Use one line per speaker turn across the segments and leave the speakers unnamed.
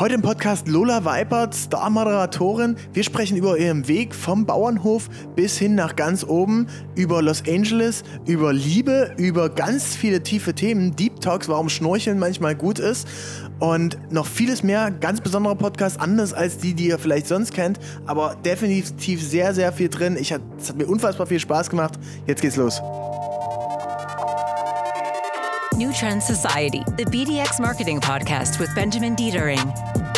Heute im Podcast Lola Weipert, Star-Moderatorin. Wir sprechen über ihren Weg vom Bauernhof bis hin nach ganz oben, über Los Angeles, über Liebe, über ganz viele tiefe Themen, Deep Talks, warum Schnorcheln manchmal gut ist und noch vieles mehr. Ganz besonderer Podcast, anders als die, die ihr vielleicht sonst kennt, aber definitiv sehr, sehr viel drin. Ich es hat mir unfassbar viel Spaß gemacht. Jetzt geht's los.
New Trend Society, the BDX marketing podcast with Benjamin Dietering.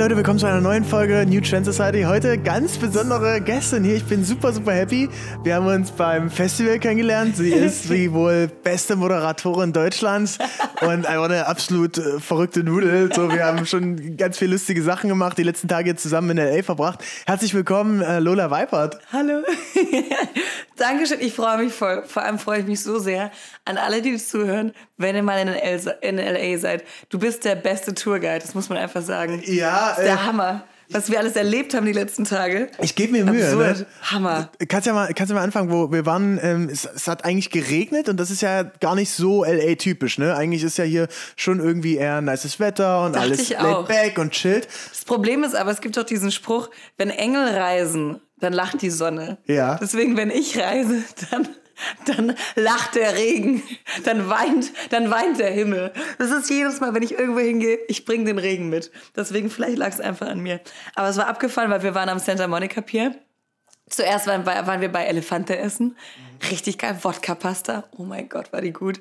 Leute, willkommen zu einer neuen Folge New Trend Society. Heute ganz besondere Gästin hier. Ich bin super, super happy. Wir haben uns beim Festival kennengelernt. Sie ist die wohl beste Moderatorin Deutschlands und einfach eine absolut äh, verrückte Nudel. So, wir haben schon ganz viele lustige Sachen gemacht, die letzten Tage zusammen in L.A. verbracht. Herzlich willkommen, äh, Lola Weipert.
Hallo. Dankeschön, ich freue mich voll. Vor allem freue ich mich so sehr an alle, die zuhören, wenn ihr mal in, in LA seid. Du bist der beste Tourguide, das muss man einfach sagen.
Ja.
Der äh, Hammer was wir alles erlebt haben die letzten Tage.
Ich gebe mir Mühe. Ne?
Hammer.
Kannst ja mal, kannst ja mal anfangen, wo wir waren. Ähm, es, es, hat eigentlich geregnet und das ist ja gar nicht so LA-typisch. Ne? Eigentlich ist ja hier schon irgendwie eher nices Wetter und Dachte alles laid back und chillt.
Das Problem ist aber, es gibt doch diesen Spruch, wenn Engel reisen, dann lacht die Sonne.
Ja.
Deswegen, wenn ich reise, dann dann lacht der Regen, dann weint, dann weint der Himmel. Das ist jedes Mal, wenn ich irgendwo hingehe, ich bringe den Regen mit. Deswegen vielleicht lag es einfach an mir. Aber es war abgefallen, weil wir waren am Santa Monica Pier. Zuerst waren, waren wir bei Elefante essen. Richtig geil, Wodka-Pasta. Oh mein Gott, war die gut.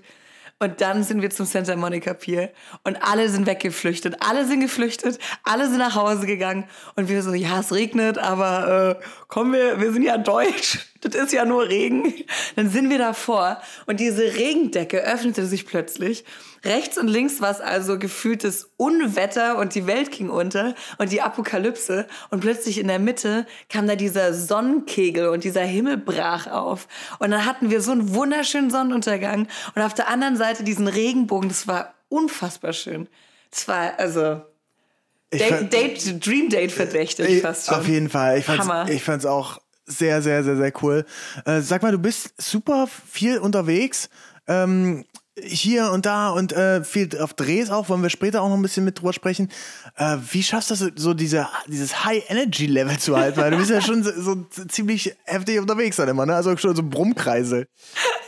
Und dann sind wir zum Santa Monica Pier und alle sind weggeflüchtet. Alle sind geflüchtet, alle sind nach Hause gegangen und wir so, ja, es regnet, aber äh, komm, wir, wir sind ja deutsch. Das ist ja nur Regen. Dann sind wir davor und diese Regendecke öffnete sich plötzlich Rechts und links war es also gefühltes Unwetter und die Welt ging unter und die Apokalypse. Und plötzlich in der Mitte kam da dieser Sonnenkegel und dieser Himmel brach auf. Und dann hatten wir so einen wunderschönen Sonnenuntergang und auf der anderen Seite diesen Regenbogen. Das war unfassbar schön. Das war also Date, Date, Dream Date verdächtig
ich,
fast schon.
Auf jeden Fall. Ich fand's, Hammer. ich fand's auch sehr, sehr, sehr, sehr cool. Äh, sag mal, du bist super viel unterwegs. Ähm, hier und da und äh, viel auf Drehs auch, wollen wir später auch noch ein bisschen mit drüber sprechen. Äh, wie schaffst du das so diese, dieses High-Energy-Level zu halten? Weil du bist ja schon so, so ziemlich heftig unterwegs dann immer, ne? Also schon so Brummkreise.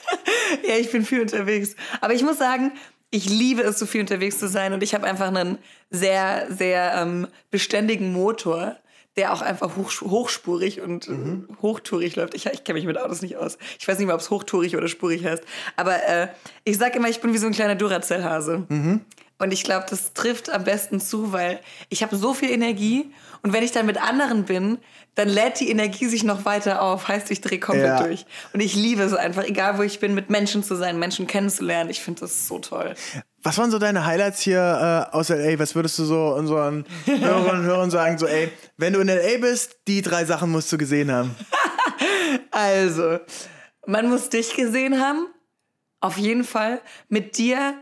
ja, ich bin viel unterwegs. Aber ich muss sagen, ich liebe es, so viel unterwegs zu sein und ich habe einfach einen sehr, sehr ähm, beständigen Motor der auch einfach hoch, hochspurig und mhm. hochtourig läuft. Ich, ich kenne mich mit Autos nicht aus. Ich weiß nicht mal, ob es hochtourig oder spurig heißt. Aber äh, ich sage immer, ich bin wie so ein kleiner Duracell-Hase. Mhm. Und ich glaube, das trifft am besten zu, weil ich habe so viel Energie und wenn ich dann mit anderen bin, dann lädt die Energie sich noch weiter auf. Heißt, ich drehe komplett ja. durch. Und ich liebe es einfach, egal wo ich bin, mit Menschen zu sein, Menschen kennenzulernen. Ich finde das so toll.
Was waren so deine Highlights hier äh, aus LA? Was würdest du so unseren Hörerinnen und Hörern sagen? So, ey, wenn du in LA bist, die drei Sachen musst du gesehen haben.
also, man muss dich gesehen haben. Auf jeden Fall. Mit dir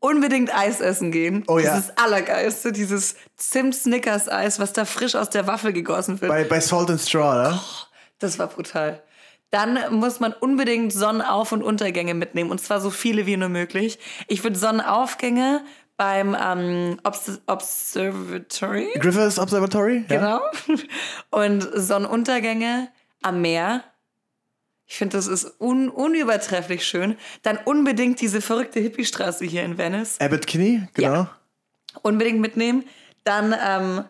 unbedingt Eis essen gehen.
Oh ja.
Das ist das Allergeilste, dieses Zimt-Snickers-Eis, was da frisch aus der Waffel gegossen wird.
Bei, bei Salt and Straw, ne? Oh,
das war brutal. Dann muss man unbedingt Sonnenauf- und Untergänge mitnehmen. Und zwar so viele wie nur möglich. Ich würde Sonnenaufgänge beim ähm, Obs Observatory.
Griffiths Observatory?
Genau. Ja. Und Sonnenuntergänge am Meer. Ich finde, das ist un unübertrefflich schön. Dann unbedingt diese verrückte Hippiestraße hier in Venice.
Abbott Kinney, genau. Ja.
Unbedingt mitnehmen. Dann ähm,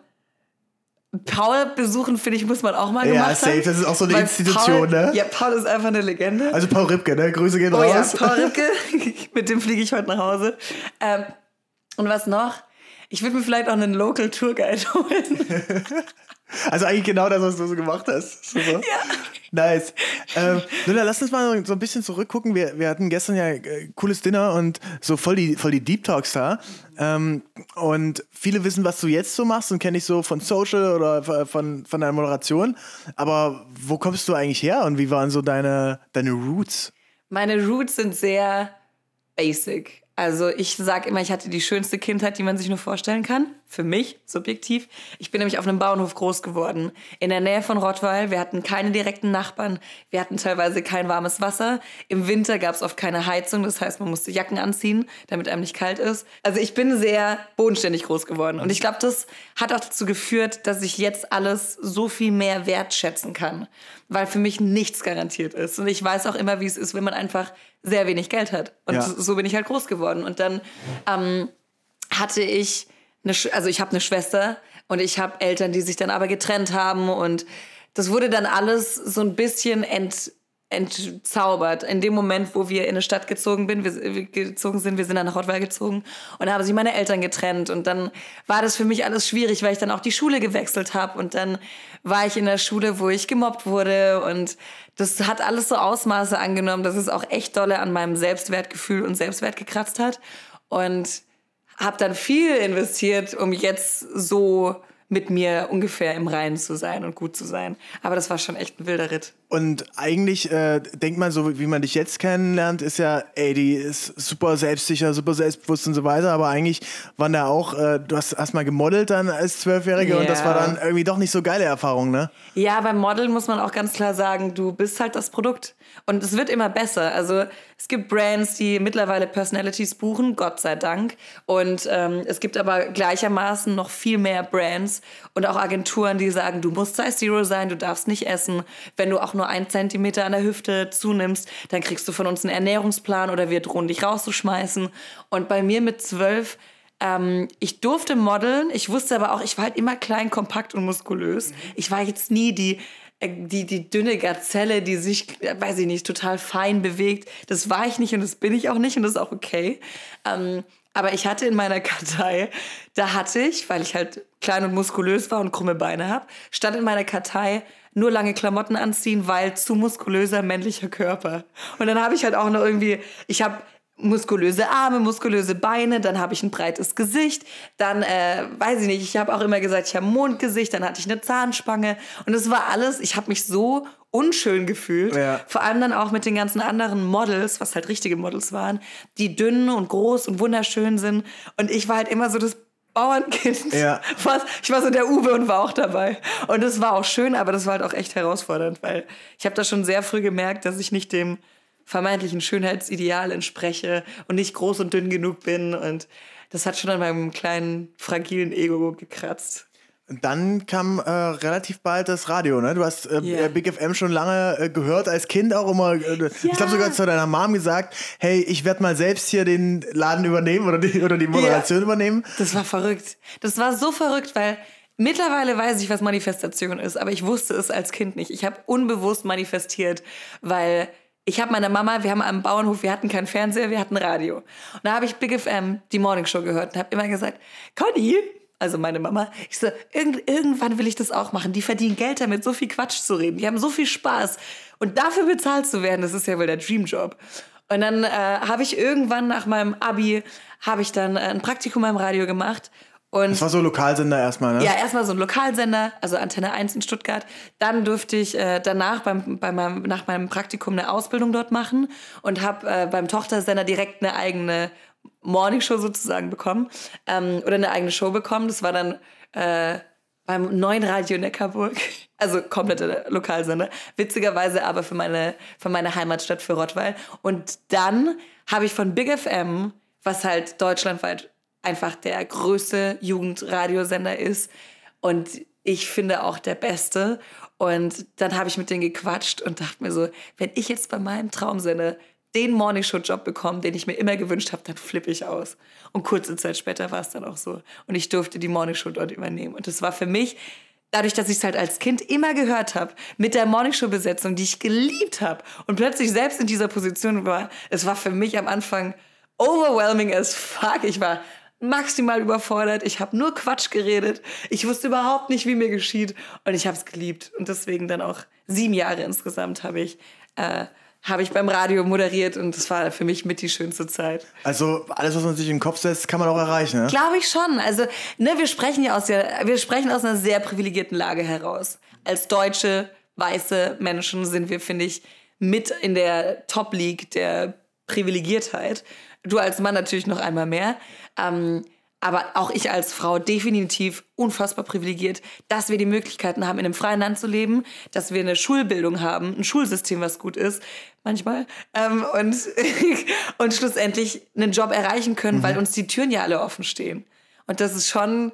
Paul besuchen, finde ich, muss man auch mal ja, gemacht
safe. haben. Das ist auch so eine Weil Institution,
Paul,
ne?
Ja, Paul ist einfach eine Legende.
Also Paul Ripke, ne? Grüße gehen
oh,
raus.
Ja, Paul Ripke, mit dem fliege ich heute nach Hause. Ähm, und was noch? Ich würde mir vielleicht auch einen Local Tour Guide holen.
Also eigentlich genau das, was du so gemacht hast. Super.
Ja.
Nice. Ähm, Luna, lass uns mal so ein bisschen zurückgucken. Wir, wir hatten gestern ja äh, cooles Dinner und so voll die, voll die Deep Talks da. Ähm, und viele wissen, was du jetzt so machst und kenne ich so von Social oder von, von deiner Moderation. Aber wo kommst du eigentlich her und wie waren so deine, deine Roots?
Meine Roots sind sehr basic. Also ich sage immer, ich hatte die schönste Kindheit, die man sich nur vorstellen kann. Für mich, subjektiv. Ich bin nämlich auf einem Bauernhof groß geworden. In der Nähe von Rottweil. Wir hatten keine direkten Nachbarn. Wir hatten teilweise kein warmes Wasser. Im Winter gab es oft keine Heizung. Das heißt, man musste Jacken anziehen, damit einem nicht kalt ist. Also ich bin sehr bodenständig groß geworden. Und ich glaube, das hat auch dazu geführt, dass ich jetzt alles so viel mehr wertschätzen kann. Weil für mich nichts garantiert ist. Und ich weiß auch immer, wie es ist, wenn man einfach sehr wenig Geld hat. Und
Ja.
so bin ich halt groß geworden. Und dann ähm, hatte ich, eine, Sch- also ich habe eine Schwester und ich habe Eltern, die sich dann aber getrennt haben. Und das wurde dann alles so ein bisschen ent, entzaubert. In dem Moment, wo wir in eine Stadt gezogen, bin, wir, gezogen sind, wir sind dann nach Rottweil gezogen und da haben sich meine Eltern getrennt. Und dann war das für mich alles schwierig, weil ich dann auch die Schule gewechselt habe. Und dann war ich in der Schule, wo ich gemobbt wurde. Und das hat alles so Ausmaße angenommen, dass es auch echt dolle an meinem Selbstwertgefühl und Selbstwert gekratzt hat. Und habe dann viel investiert, um jetzt so mit mir ungefähr im Reinen zu sein und gut zu sein. Aber das war schon echt ein wilder Ritt.
Und eigentlich äh, denkt man so, wie man dich jetzt kennenlernt, ist ja, ey, die ist super selbstsicher, super selbstbewusst und so weiter. Aber eigentlich waren da auch, äh, du hast erst mal gemodelt dann als Zwölfjährige und das war dann irgendwie doch nicht so geile Erfahrung, ne?
Ja, beim Modeln muss man auch ganz klar sagen, du bist halt das Produkt. Und es wird immer besser. Also es gibt Brands, die mittlerweile Personalities buchen, Gott sei Dank. Und ähm, es gibt aber gleichermaßen noch viel mehr Brands und auch Agenturen, die sagen, du musst Size Zero sein, du darfst nicht essen. Wenn du auch nur einen Zentimeter an der Hüfte zunimmst, dann kriegst du von uns einen Ernährungsplan oder wir drohen dich rauszuschmeißen. Und bei mir mit zwölf ähm, ich durfte modeln, ich wusste aber auch, ich war halt immer klein, kompakt und muskulös. Ich war jetzt nie die, äh, die, die dünne Gazelle, die sich, äh, weiß ich nicht, total fein bewegt. Das war ich nicht und das bin ich auch nicht und das ist auch okay. Ähm, aber ich hatte in meiner Kartei, da hatte ich, weil ich halt klein und muskulös war und krumme Beine habe, stand in meiner Kartei nur lange Klamotten anziehen, weil zu muskulöser männlicher Körper. Und dann habe ich halt auch noch irgendwie, ich habe muskulöse Arme, muskulöse Beine, dann habe ich ein breites Gesicht, dann, äh, weiß ich nicht, ich habe auch immer gesagt, ich habe ein Mondgesicht, dann hatte ich eine Zahnspange und es war alles, ich habe mich so unschön gefühlt,
Ja.
vor allem dann auch mit den ganzen anderen Models, was halt richtige Models waren, die dünn und groß und wunderschön sind und ich war halt immer so das Bauernkind.
Ja.
Was? Ich war so der Uwe und war auch dabei. Und das war auch schön, aber das war halt auch echt herausfordernd, weil ich habe da schon sehr früh gemerkt, dass ich nicht dem vermeintlichen Schönheitsideal entspreche und nicht groß und dünn genug bin. Und das hat schon an meinem kleinen, fragilen Ego gekratzt.
Dann kam äh, relativ bald das Radio, ne? Du hast äh,
Ja.
äh, Big FM schon lange äh, gehört, als Kind auch immer. Äh, Ich glaube sogar zu deiner Mom gesagt, hey, ich werde mal selbst hier den Laden übernehmen oder die, oder die Moderation übernehmen.
Das war verrückt. Das war so verrückt, weil mittlerweile weiß ich, was Manifestation ist, aber ich wusste es als Kind nicht. Ich habe unbewusst manifestiert, weil ich habe meine Mama, wir haben am Bauernhof, wir hatten keinen Fernseher, wir hatten Radio. Und da habe ich Big FM, die Morning Show gehört und habe immer gesagt, Conny, also meine Mama, ich so, irgend, irgendwann will ich das auch machen. Die verdienen Geld damit, so viel Quatsch zu reden. Die haben so viel Spaß. Und dafür bezahlt zu werden, das ist ja wohl der Dreamjob. Und dann äh, habe ich irgendwann nach meinem Abi, habe ich dann äh, ein Praktikum beim Radio gemacht. Und
Das war so Lokalsender erstmal, ne?
ja, erstmal so ein Lokalsender, also Antenne 1 in Stuttgart. Dann durfte ich äh, danach beim, bei meinem, nach meinem Praktikum eine Ausbildung dort machen und habe äh, beim Tochtersender direkt eine eigene Morningshow sozusagen bekommen ähm, oder eine eigene Show bekommen. Das war dann äh, beim neuen Radio Neckarburg, also komplette Lokalsender. Witzigerweise aber für meine, für meine Heimatstadt, für Rottweil. Und dann habe ich von Big FM, was halt deutschlandweit einfach der größte Jugendradiosender ist und ich finde auch der beste. Und dann habe ich mit denen gequatscht und dachte mir so, wenn ich jetzt bei meinem Traumsender den Morningshow-Job bekomme, den ich mir immer gewünscht habe, dann flippe ich aus. Und kurze Zeit später war es dann auch so. Und ich durfte die Morningshow dort übernehmen. Und das war für mich, dadurch, dass ich es halt als Kind immer gehört habe, mit der Morningshow-Besetzung, die ich geliebt habe und plötzlich selbst in dieser Position war, es war für mich am Anfang overwhelming as fuck. Ich war maximal überfordert. Ich habe nur Quatsch geredet. Ich wusste überhaupt nicht, wie mir geschieht. Und ich habe es geliebt. Und deswegen dann auch sieben Jahre insgesamt habe ich, äh, habe ich beim Radio moderiert. Und das war für mich mit die schönste Zeit.
Also alles, was man sich in den Kopf setzt, kann man auch erreichen, ne?
Glaube ich schon. Also, ne, wir sprechen ja aus der, wir sprechen aus einer sehr privilegierten Lage heraus. Als deutsche, weiße Menschen sind wir, finde ich, mit in der Top League der Privilegiertheit. Du als Mann natürlich noch einmal mehr. Ähm, aber auch ich als Frau definitiv unfassbar privilegiert, dass wir die Möglichkeiten haben, in einem freien Land zu leben, dass wir eine Schulbildung haben, ein Schulsystem, was gut ist, manchmal, ähm, und, und schlussendlich einen Job erreichen können, mhm. weil uns die Türen ja alle offen stehen. Und das ist schon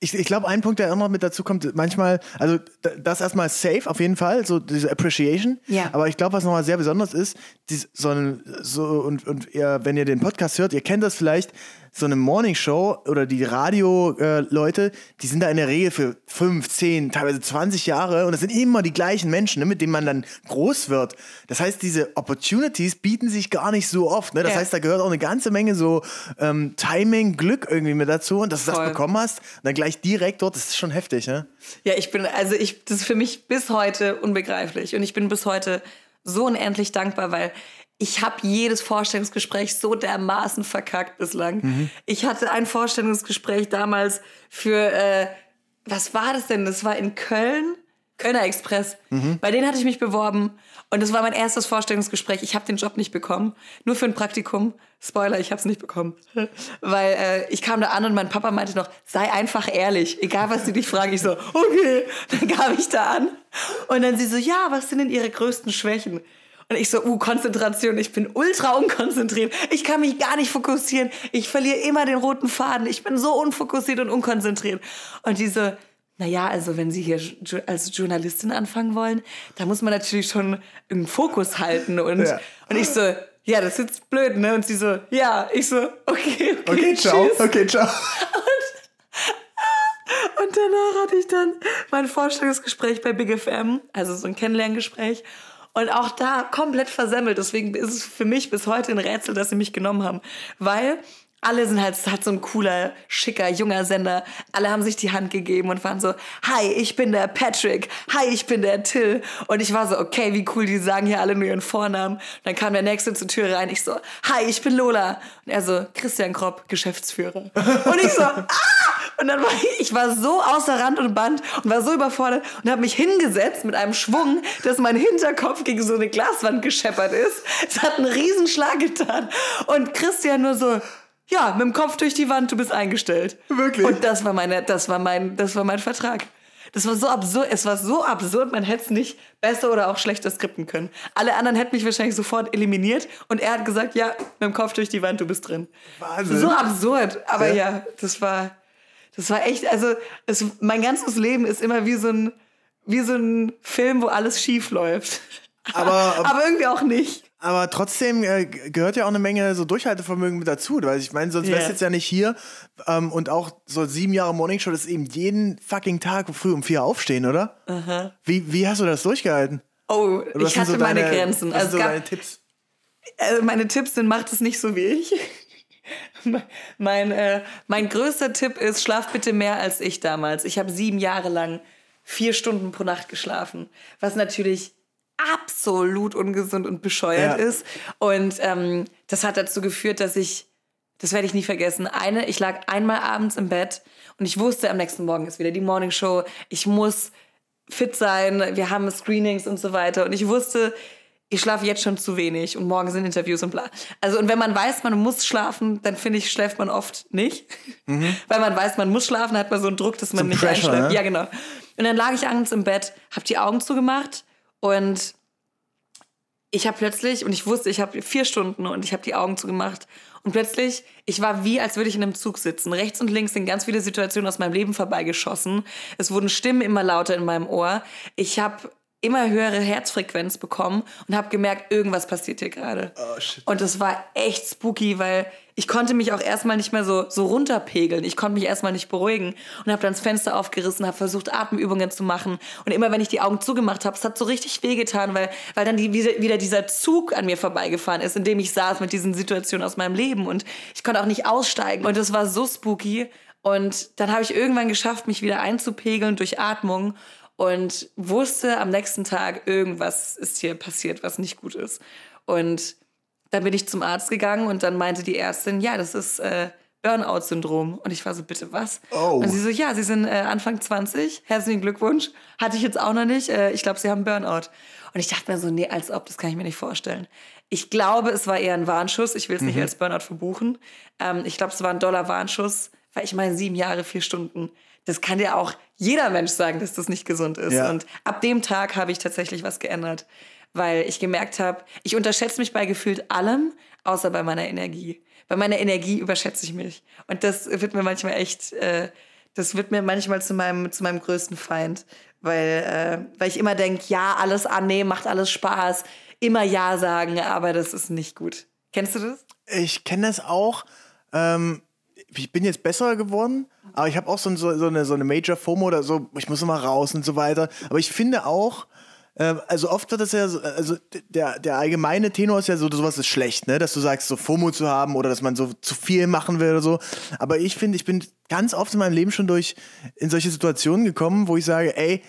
ich, ich glaube, ein Punkt, der immer mit dazu kommt, manchmal, also das erstmal safe auf jeden Fall, so diese Appreciation.
Ja.
Aber ich glaube, was nochmal sehr besonders ist, dies, so, so und, und ihr, wenn ihr den Podcast hört, ihr kennt das vielleicht, so eine Morningshow oder die Radio-Leute, äh, die sind da in der Regel für fünf, zehn, teilweise 20 Jahre und das sind immer die gleichen Menschen, ne, mit denen man dann groß wird. Das heißt, diese Opportunities bieten sich gar nicht so oft. Ne? Das ja. heißt, da gehört auch eine ganze Menge so ähm, Timing, Glück irgendwie mit dazu und dass du Voll. das bekommen hast und dann gleich direkt dort, das ist schon heftig. Ne?
Ja, ich bin, also ich, das ist für mich bis heute unbegreiflich und ich bin bis heute so unendlich dankbar, weil ich habe jedes Vorstellungsgespräch so dermaßen verkackt bislang. Mhm. Ich hatte ein Vorstellungsgespräch damals für, äh, was war das denn? Das war in Köln, Kölner Express. Mhm. Bei denen hatte ich mich beworben und das war mein erstes Vorstellungsgespräch. Ich habe den Job nicht bekommen, nur für ein Praktikum. Spoiler, ich habe es nicht bekommen, weil äh, ich kam da an und mein Papa meinte noch, sei einfach ehrlich, egal was sie dich fragen. Ich so, okay, dann kam ich da an und dann sie so, ja, was sind denn ihre größten Schwächen? Und ich so, uh, Konzentration, ich bin ultra unkonzentriert. Ich kann mich gar nicht fokussieren. Ich verliere immer den roten Faden. Ich bin so unfokussiert und unkonzentriert. Und diese, naja, also wenn Sie hier als Journalistin anfangen wollen, da muss man natürlich schon einen Fokus halten. Und, ja. und ich so, ja, das ist jetzt blöd, ne? Und sie so, ja. Ich so, okay, okay,
okay ciao, tschüss. okay, ciao.
Und danach hatte ich dann mein Vorstellungsgespräch bei Big FM, also so ein Kennenlerngespräch. Und auch da komplett versemmelt. Deswegen ist es für mich bis heute ein Rätsel, dass sie mich genommen haben. Weil alle sind halt, halt so ein cooler, schicker, junger Sender. Alle haben sich die Hand gegeben und waren so, hi, ich bin der Patrick, hi, ich bin der Till. Und ich war so, okay, wie cool, die sagen hier alle nur ihren Vornamen. Und dann kam der Nächste zur Tür rein. Ich so, hi, ich bin Lola. Und er so, Christian Kropp, Geschäftsführer. Und ich so, ah! Und dann war ich, ich war so außer Rand und Band und war so überfordert und habe mich hingesetzt mit einem Schwung, dass mein Hinterkopf gegen so eine Glaswand gescheppert ist. Es hat einen Riesenschlag getan. Und Christian nur so, ja, mit dem Kopf durch die Wand, du bist eingestellt.
Wirklich?
Und das war meine, das war mein, das war mein Vertrag. Das war so absurd, es war so absurd, man hätte es nicht besser oder auch schlechter skripten können. Alle anderen hätten mich wahrscheinlich sofort eliminiert und er hat gesagt, ja, mit dem Kopf durch die Wand, du bist drin.
Wahnsinn.
So absurd, aber ja, ja das war, das war echt, also es, mein ganzes Leben ist immer wie so ein, wie so ein Film, wo alles schief läuft.
Aber,
aber irgendwie auch nicht.
Aber trotzdem äh, gehört ja auch eine Menge so Durchhaltevermögen mit dazu. Weil ich meine, sonst yeah. wärst du jetzt ja nicht hier. Ähm, und auch so sieben Jahre Morningshow, das ist eben jeden fucking Tag früh um vier aufstehen, oder? -huh. wie, wie hast du das durchgehalten?
Oh, ich hatte so meine deine, Grenzen.
Was also sind so deine Tipps?
Also meine Tipps sind, macht es nicht so wie ich. mein, äh, mein größter Tipp ist, schlaf bitte mehr als ich damals. Ich habe sieben Jahre lang vier Stunden pro Nacht geschlafen. Was natürlich absolut ungesund und bescheuert ja. ist. Und ähm, das hat dazu geführt, dass ich, das werde ich nie vergessen, eine, ich lag einmal abends im Bett und ich wusste, am nächsten Morgen ist wieder die Morning Show. Ich muss fit sein, wir haben Screenings und so weiter. Und ich wusste, ich schlafe jetzt schon zu wenig und morgen sind Interviews und bla. Also, und wenn man weiß, man muss schlafen, dann finde ich, schläft man oft nicht. Mhm. Weil man weiß, man muss schlafen, hat man so einen Druck, dass man Zum nicht Pressure, einschläft. Ne? Ja, genau. Und dann lag ich abends im Bett, habe die Augen zugemacht und ich habe plötzlich, und ich wusste, ich habe vier Stunden und ich habe die Augen zugemacht. Und plötzlich, ich war wie, als würde ich in einem Zug sitzen. Rechts und links sind ganz viele Situationen aus meinem Leben vorbeigeschossen. Es wurden Stimmen immer lauter in meinem Ohr. Ich habe immer höhere Herzfrequenz bekommen und habe gemerkt, irgendwas passiert hier gerade. Oh, und das war echt spooky, weil ich konnte mich auch erstmal nicht mehr so, so runterpegeln. Ich konnte mich erstmal nicht beruhigen und habe dann das Fenster aufgerissen, habe versucht, Atemübungen zu machen. Und immer, wenn ich die Augen zugemacht habe, es hat so richtig wehgetan, weil, weil dann die, wieder dieser Zug an mir vorbeigefahren ist, in dem ich saß mit diesen Situationen aus meinem Leben. Und ich konnte auch nicht aussteigen. Und das war so spooky. Und dann habe ich irgendwann geschafft, mich wieder einzupegeln durch Atmung und wusste am nächsten Tag, irgendwas ist hier passiert, was nicht gut ist. Und dann bin ich zum Arzt gegangen und dann meinte die Ärztin, ja, das ist äh, Burnout-Syndrom. Und ich war so, bitte was?
Oh.
Und sie so, ja, Sie sind äh, Anfang 20, herzlichen Glückwunsch. Hatte ich jetzt auch noch nicht. Äh, ich glaube, Sie haben Burnout. Und ich dachte mir so, nee, als ob, das kann ich mir nicht vorstellen. Ich glaube, es war eher ein Warnschuss. Ich will es nicht als Burnout verbuchen. Ähm, ich glaube, es war ein Dollar-Warnschuss, weil ich meine, sieben Jahre, vier Stunden. Das kann ja auch jeder Mensch sagen, dass das nicht gesund ist.
Ja.
Und ab dem Tag habe ich tatsächlich was geändert, weil ich gemerkt habe, ich unterschätze mich bei gefühlt allem, außer bei meiner Energie. Bei meiner Energie überschätze ich mich. Und das wird mir manchmal echt, äh, das wird mir manchmal zu meinem, zu meinem größten Feind, weil, äh, weil ich immer denke, ja, alles annehmen, macht alles Spaß, immer Ja sagen, aber das ist nicht gut. Kennst du das?
Ich kenne das auch. Ähm, ich bin jetzt besser geworden, aber ich habe auch so, so, so, eine, so eine Major FOMO oder so, ich muss immer raus und so weiter. Aber ich finde auch, ähm, also oft wird das ja, so- also der, der allgemeine Tenor ist ja so, sowas ist schlecht, ne? Dass du sagst, so FOMO zu haben oder dass man so zu viel machen will oder so. Aber ich finde, ich bin ganz oft in meinem Leben schon durch in solche Situationen gekommen, wo ich sage, ey,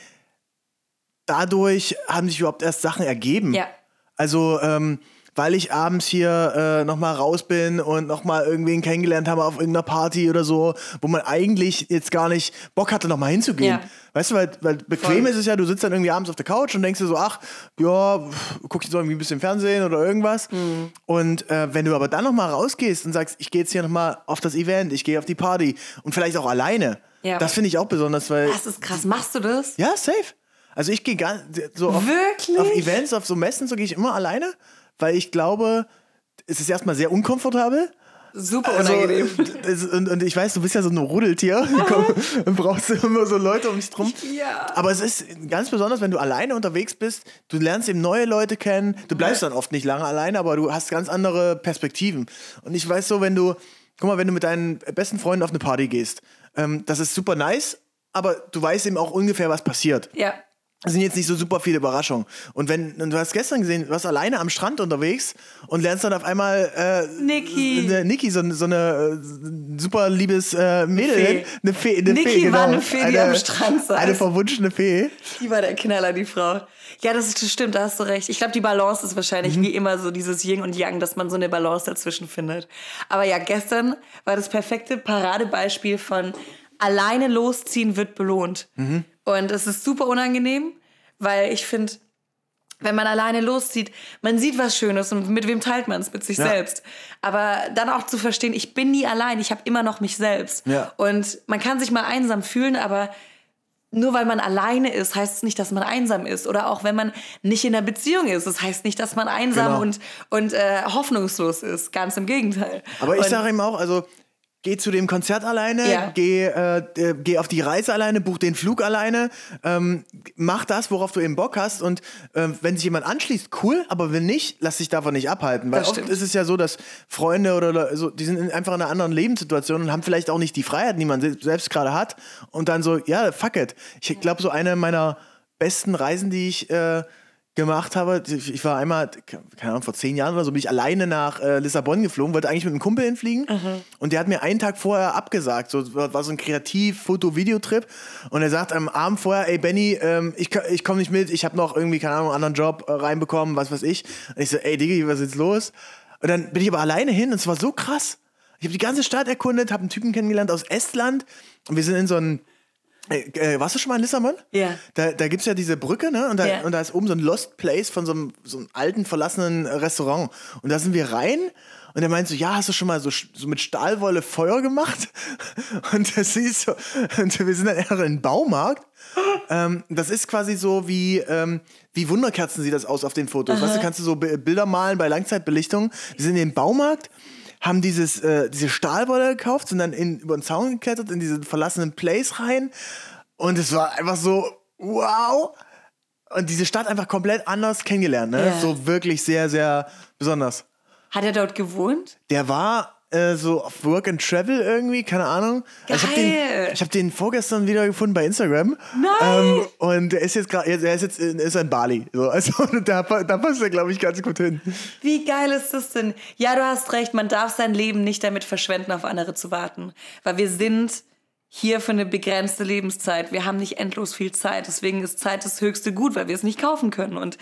dadurch haben sich überhaupt erst Sachen ergeben.
Ja.
Also, ähm, weil ich abends hier äh, nochmal raus bin und nochmal irgendwen kennengelernt habe auf irgendeiner Party oder so, wo man eigentlich jetzt gar nicht Bock hatte, nochmal hinzugehen.
Ja.
Weißt du, weil, weil bequem
Voll.
ist es ja, du sitzt dann irgendwie abends auf der Couch und denkst dir so, ach, ja, guck jetzt irgendwie ein bisschen Fernsehen oder irgendwas.
Mhm.
Und äh, wenn du aber dann nochmal rausgehst und sagst, ich gehe jetzt hier nochmal auf das Event, ich gehe auf die Party und vielleicht auch alleine,
Ja.
das finde ich auch besonders, weil.
Das ist krass. Machst du das?
Ja, safe. Also ich gehe ganz so auf,
Wirklich?
auf Events, auf so Messen, so gehe ich immer alleine, weil ich glaube, es ist erstmal sehr unkomfortabel.
Super
Also,
unangenehm.
das, und, und ich weiß, du bist ja so ein Rudeltier. Komm, Dann brauchst du immer so Leute um dich drum.
Ja.
Aber es ist ganz besonders, wenn du alleine unterwegs bist, du lernst eben neue Leute kennen. Du bleibst dann oft nicht lange alleine, aber du hast ganz andere Perspektiven. Und ich weiß so, wenn du, guck mal, wenn du mit deinen besten Freunden auf eine Party gehst, ähm, das ist super nice, aber du weißt eben auch ungefähr, was passiert.
Ja.
Es sind jetzt nicht so super viele Überraschungen. Und wenn, und du hast gestern gesehen, du warst alleine am Strand unterwegs und lernst dann auf einmal äh,
Niki.
eine, Niki, so, so eine äh, super liebes äh, Mädel.
Fee.
Eine Fee. Eine
Niki
Fee, genau.
war eine Fee, die am Strand saß.
Eine verwunschene Fee.
Die war der Knaller, die Frau. Ja, das, ist, das stimmt, da hast du recht. Ich glaube, die Balance ist wahrscheinlich wie immer so dieses Yin und Yang, dass man so eine Balance dazwischen findet. Aber ja, gestern war das perfekte Paradebeispiel von alleine losziehen wird belohnt. Und es ist super unangenehm, weil ich finde, wenn man alleine loszieht, man sieht was Schönes und mit wem teilt man es? Mit sich
Ja.
selbst. Aber dann auch zu verstehen, ich bin nie allein, ich habe immer noch mich selbst.
Ja.
Und man kann sich mal einsam fühlen, aber nur weil man alleine ist, heißt es nicht, dass man einsam ist. Oder auch wenn man nicht in einer Beziehung ist, das heißt nicht, dass man einsam
Genau.
und, und äh, hoffnungslos ist. Ganz im Gegenteil.
Aber ich sage ihm auch, also geh zu dem Konzert alleine,
Ja.
geh, äh, äh, geh auf die Reise alleine, buch den Flug alleine, ähm, mach das, worauf du eben Bock hast. Und ähm, wenn sich jemand anschließt, cool, aber wenn nicht, lass dich davon nicht abhalten. Weil
Das
oft
stimmt.
ist es ja so, dass Freunde oder so, die sind in einfach in einer anderen Lebenssituation und haben vielleicht auch nicht die Freiheit, die man se- selbst gerade hat. Und dann so, ja, fuck it. Ich glaube, so eine meiner besten Reisen, die ich äh, gemacht habe. Ich war einmal, keine Ahnung, vor zehn Jahren oder so, bin ich alleine nach äh, Lissabon geflogen, wollte eigentlich mit einem Kumpel hinfliegen und der hat mir einen Tag vorher abgesagt. So war so ein Kreativ-Foto-Videotrip und er sagt am Abend vorher, ey Benny, ähm, ich, ich komme nicht mit, ich habe noch irgendwie, keine Ahnung, einen anderen Job äh, reinbekommen, was weiß ich. Und ich so, ey Diggi, was ist jetzt los? Und dann bin ich aber alleine hin und es war so krass. Ich habe die ganze Stadt erkundet, habe einen Typen kennengelernt aus Estland und wir sind in so ein äh, äh, warst du schon mal in Lissabon?
Ja.
Da, da gibt es ja diese Brücke, ne? Und da,
Ja.
und da ist oben so ein Lost Place von so einem, so einem alten, verlassenen äh, Restaurant. Und da sind wir rein und er meint so, ja, hast du schon mal so, so mit Stahlwolle Feuer gemacht? Und das ist so, und wir sind dann eher in den Baumarkt. ähm, das ist quasi so wie, ähm, wie Wunderkerzen sieht das aus auf den Fotos. Weißt du, kannst du so Bi- Bilder malen bei Langzeitbelichtung. Wir sind in den Baumarkt, haben dieses, äh, diese Stahlwolle gekauft, sind dann in, über den Zaun geklettert, in diesen verlassenen Place rein. Und es war einfach so, wow. Und diese Stadt einfach komplett anders kennengelernt, ne?
Ja.
So wirklich sehr, sehr besonders.
Hat er dort gewohnt?
Der war äh, so auf Work and Travel irgendwie, keine Ahnung. Also Ich habe den,
Geil.
ich hab den vorgestern wieder gefunden bei Instagram.
Nein.
Ähm, und der ist jetzt gerade, er ist jetzt in, ist in Bali. So, also da, da passt er, glaube ich, ganz gut hin.
Wie geil ist das denn? Ja, du hast recht, man darf sein Leben nicht damit verschwenden, auf andere zu warten. Weil wir sind hier für eine begrenzte Lebenszeit. Wir haben nicht endlos viel Zeit. Deswegen ist Zeit das höchste Gut, weil wir es nicht kaufen können. Und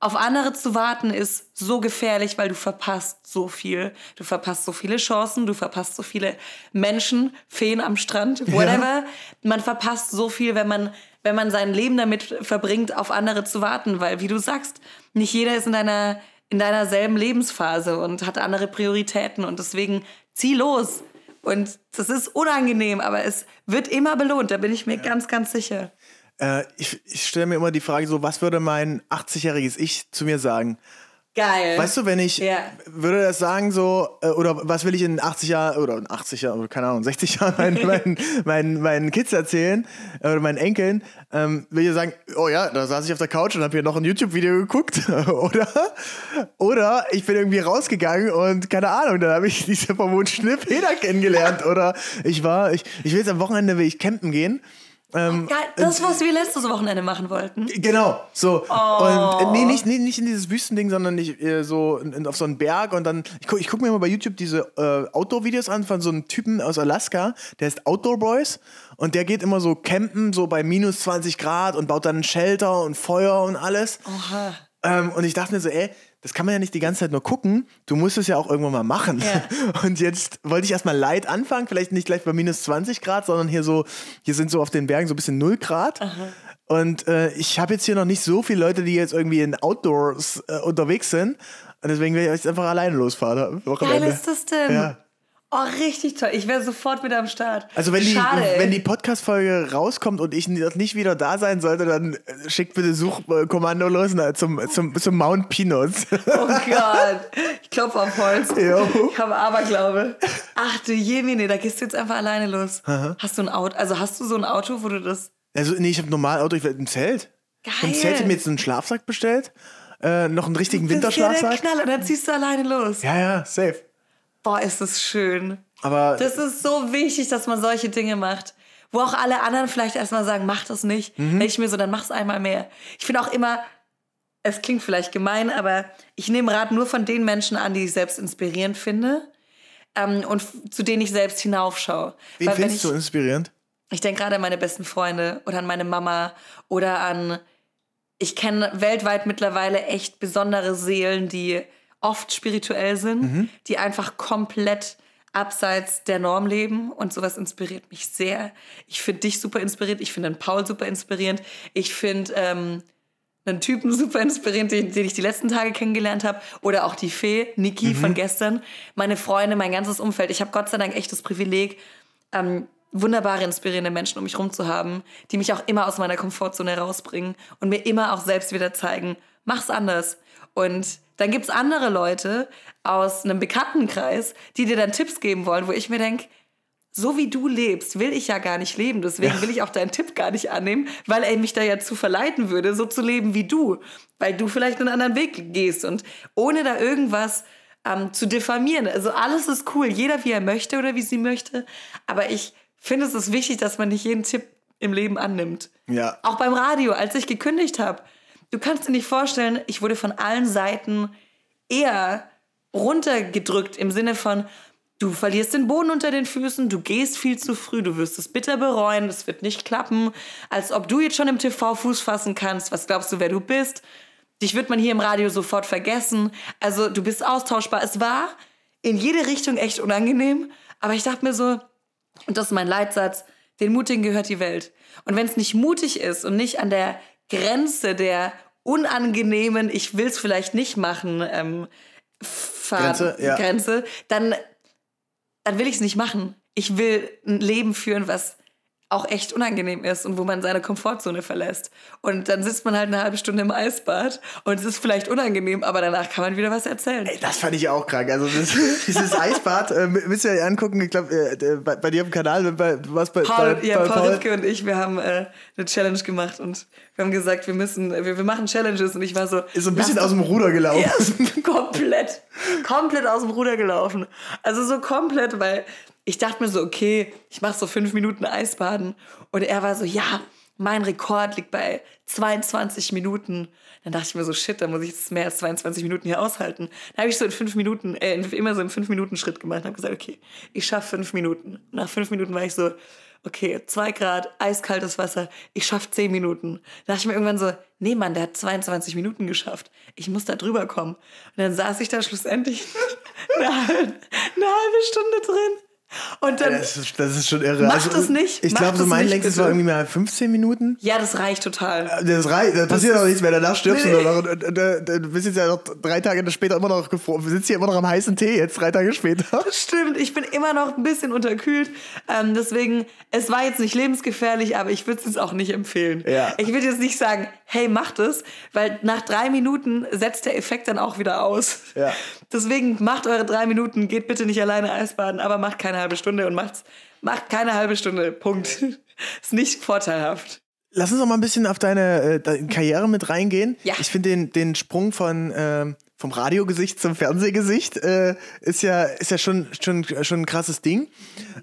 auf andere zu warten ist so gefährlich, weil du verpasst so viel. Du verpasst so viele Chancen, du verpasst so viele Menschen, Feen am Strand, whatever. Man verpasst so viel, wenn man, wenn man sein Leben damit verbringt, auf andere zu warten. Weil, wie du sagst, nicht jeder ist in deiner in deiner selben Lebensphase und hat andere Prioritäten und deswegen zieh los. Und das ist unangenehm, aber es wird immer belohnt, da bin ich mir ja. ganz, ganz sicher.
Äh, ich ich stelle mir immer die Frage so, was würde mein 80-jähriges Ich zu mir sagen?
Geil.
Weißt du, wenn ich ja. würde das sagen so, äh, oder was will ich in 80 Jahren, oder in 80 Jahren, keine Ahnung, 60 Jahren meinen, meinen, meinen, meinen Kids erzählen, äh, oder meinen Enkeln, ähm, will ich sagen, oh ja, da saß ich auf der Couch und habe hier noch ein YouTube-Video geguckt, oder? Oder ich bin irgendwie rausgegangen und keine Ahnung, dann habe ich diese vermuteten Feder kennengelernt, oder ich war, ich, ich will jetzt am Wochenende will ich campen gehen
ähm, Geil, das, was wir letztes Wochenende machen wollten.
Genau, so. Oh. Und äh, nee, nicht, nee, nicht in dieses Wüstending, sondern nicht äh, so in, auf so einen Berg und dann. Ich gucke ich guck mir mal bei YouTube diese äh, Outdoor-Videos an von so einem Typen aus Alaska, der ist Outdoor Boys und der geht immer so campen, so bei minus 20 Grad und baut dann ein Shelter und Feuer und alles.
Oha.
Ähm, und ich dachte mir so, ey, das kann man ja nicht die ganze Zeit nur gucken. Du musst es ja auch irgendwann mal machen. Ja. Und jetzt wollte ich erstmal light anfangen, vielleicht nicht gleich bei minus 20 Grad, sondern hier so, hier sind so auf den Bergen so ein bisschen 0 Grad. Aha. Und äh, ich habe jetzt hier noch nicht so viele Leute, die jetzt irgendwie in Outdoors äh, unterwegs sind. Und deswegen werde ich jetzt einfach alleine losfahren.
Geil ist das denn? Ja. Oh, richtig toll. Ich wäre sofort wieder am Start.
Also wenn Schade, die, wenn die Podcast-Folge rauskommt und ich nicht wieder da sein sollte, dann äh, schickt bitte Suchkommando los na, zum, zum, zum Mount Pinos.
Oh Gott. Ich klopfe auf Holz. Jo. Ich habe Aberglaube. Ach du Jemine, da gehst du jetzt einfach alleine los. Aha. Hast du ein Auto, also hast du so ein Auto, wo du das...
Also nee, ich habe ein normal Auto, ich werde ein Zelt.
Geil.
Im Zelt habe mir jetzt einen Schlafsack bestellt. Äh, noch einen richtigen Winterschlafsack. Ja,
der Knall, und dann ziehst du alleine los.
Ja, ja, safe.
Boah, ist das schön.
Aber
das ist so wichtig, dass man solche Dinge macht. Wo auch alle anderen vielleicht erstmal sagen, mach das nicht. Mhm. ich mir so, dann mach's einmal mehr. Ich finde auch immer, es klingt vielleicht gemein, aber ich nehme Rat nur von den Menschen an, die ich selbst inspirierend finde ähm, und zu denen ich selbst hinaufschaue.
Wen Weil, findest ich, du inspirierend?
Ich denke gerade an meine besten Freunde oder an meine Mama oder an, ich kenne weltweit mittlerweile echt besondere Seelen, die oft spirituell sind, mhm. die einfach komplett abseits der Norm leben und sowas inspiriert mich sehr. Ich finde dich super inspiriert, ich finde den Paul super inspirierend, ich finde ähm, einen Typen super inspirierend, den, den, ich die letzten Tage kennengelernt habe oder auch die Fee, Niki mhm. von gestern, meine Freunde, mein ganzes Umfeld. Ich habe Gott sei Dank echt das Privileg, ähm, wunderbare, inspirierende Menschen um mich herum zu haben, die mich auch immer aus meiner Komfortzone herausbringen und mir immer auch selbst wieder zeigen, mach's anders. Und dann gibt es andere Leute aus einem Bekanntenkreis, die dir dann Tipps geben wollen, wo ich mir denke, so wie du lebst, will ich ja gar nicht leben. Deswegen ja. will ich auch deinen Tipp gar nicht annehmen, weil er mich da ja zu verleiten würde, so zu leben wie du. Weil du vielleicht einen anderen Weg gehst und ohne da irgendwas ähm, zu diffamieren. Also alles ist cool, jeder wie er möchte oder wie sie möchte. Aber ich finde es ist wichtig, dass man nicht jeden Tipp im Leben annimmt.
Ja.
Auch beim Radio, als ich gekündigt habe Du kannst dir nicht vorstellen, ich wurde von allen Seiten eher runtergedrückt im Sinne von, du verlierst den Boden unter den Füßen, du gehst viel zu früh, du wirst es bitter bereuen, es wird nicht klappen, als ob du jetzt schon im TV Fuß fassen kannst, was glaubst du, wer du bist? Dich wird man hier im Radio sofort vergessen. Also du bist austauschbar. Es war in jede Richtung echt unangenehm, aber ich dachte mir so, und das ist mein Leitsatz, den Mutigen gehört die Welt. Und wenn es nicht mutig ist und nicht an der Grenze der unangenehmen, ich will es vielleicht nicht machen, ähm,
Grenze, ja.
Grenze, dann, dann will ich es nicht machen. Ich will ein Leben führen, was auch echt unangenehm ist und wo man seine Komfortzone verlässt. Und dann sitzt man halt eine halbe Stunde im Eisbad und es ist vielleicht unangenehm, aber danach kann man wieder was erzählen.
Ey, das fand ich auch krank. Also das, dieses Eisbad, äh, müsst ihr euch angucken, ich glaube, äh, bei, bei, dir im Kanal, bei, du warst bei,
Paul,
bei,
ja,
bei
Paul, Paul Ripke und ich, wir haben äh, eine Challenge gemacht und wir haben gesagt, wir müssen, wir, wir machen Challenges und ich war so...
Ist so ein bisschen aus dem Ruder gelaufen.
Ja, komplett, komplett aus dem Ruder gelaufen. Also so komplett, weil ich dachte mir so, okay, ich mache so fünf Minuten Eisbaden. Und er war so, ja, mein Rekord liegt bei 22 Minuten. Dann dachte ich mir so, shit, da muss ich jetzt mehr als 22 Minuten hier aushalten. Dann habe ich so in fünf Minuten, äh, immer so einen fünf Minuten Schritt gemacht und habe gesagt, okay, ich schaffe fünf Minuten. Nach fünf Minuten war ich so, okay, zwei Grad, eiskaltes Wasser, ich schaffe zehn Minuten. Da dachte ich mir irgendwann so, nee Mann, der hat 22 Minuten geschafft. Ich muss da drüber kommen. Und dann saß ich da schlussendlich eine eine halbe Stunde drin Und dann
Das ist, das ist schon irre.
Macht es nicht,
Ich glaube, so mein längstes war irgendwie mal 15 Minuten.
ja, das reicht total.
Das reicht, da passiert auch nichts mehr. Danach stirbst
Nee,
du noch. Und, und, und, und, du bist jetzt ja noch drei Tage später immer noch gefroren. Wir sitzen hier immer noch am heißen Tee, jetzt drei Tage später.
Stimmt, ich bin immer noch ein bisschen unterkühlt. Ähm, deswegen, es war jetzt nicht lebensgefährlich, aber ich würde es jetzt auch nicht empfehlen.
Ja.
Ich würde jetzt nicht sagen, hey, macht es, weil nach drei Minuten setzt der Effekt dann auch wieder aus.
Ja.
Deswegen macht eure drei Minuten, geht bitte nicht alleine Eisbaden, aber macht keine halbe Stunde und macht's, macht keine halbe Stunde. Punkt. Ist nicht vorteilhaft.
Lass uns noch mal ein bisschen auf deine, äh, deine Karriere mit reingehen.
Ja.
Ich finde den, den Sprung von ähm, vom Radiogesicht zum Fernsehgesicht äh, ist ja ist ja schon schon schon ein krasses Ding.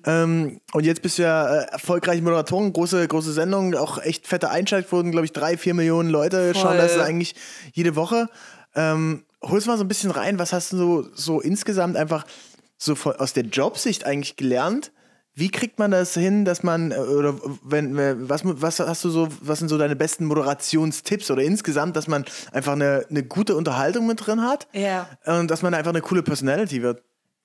Ähm, und jetzt bist du ja äh, erfolgreiche Moderatorin, große große Sendung, auch echt fette Einschaltquoten, glaube ich, drei vier Millionen Leute
Voll.
schauen das eigentlich jede Woche. Ähm, holst mal so ein bisschen rein, was hast du so so insgesamt einfach so von, aus der Jobsicht eigentlich gelernt? Wie kriegt man das hin, dass man äh, oder wenn äh, was was hast du so was sind so deine besten Moderationstipps oder insgesamt, dass man einfach eine, eine gute Unterhaltung mit drin hat
Ja.
und dass man einfach eine coole Personality wird.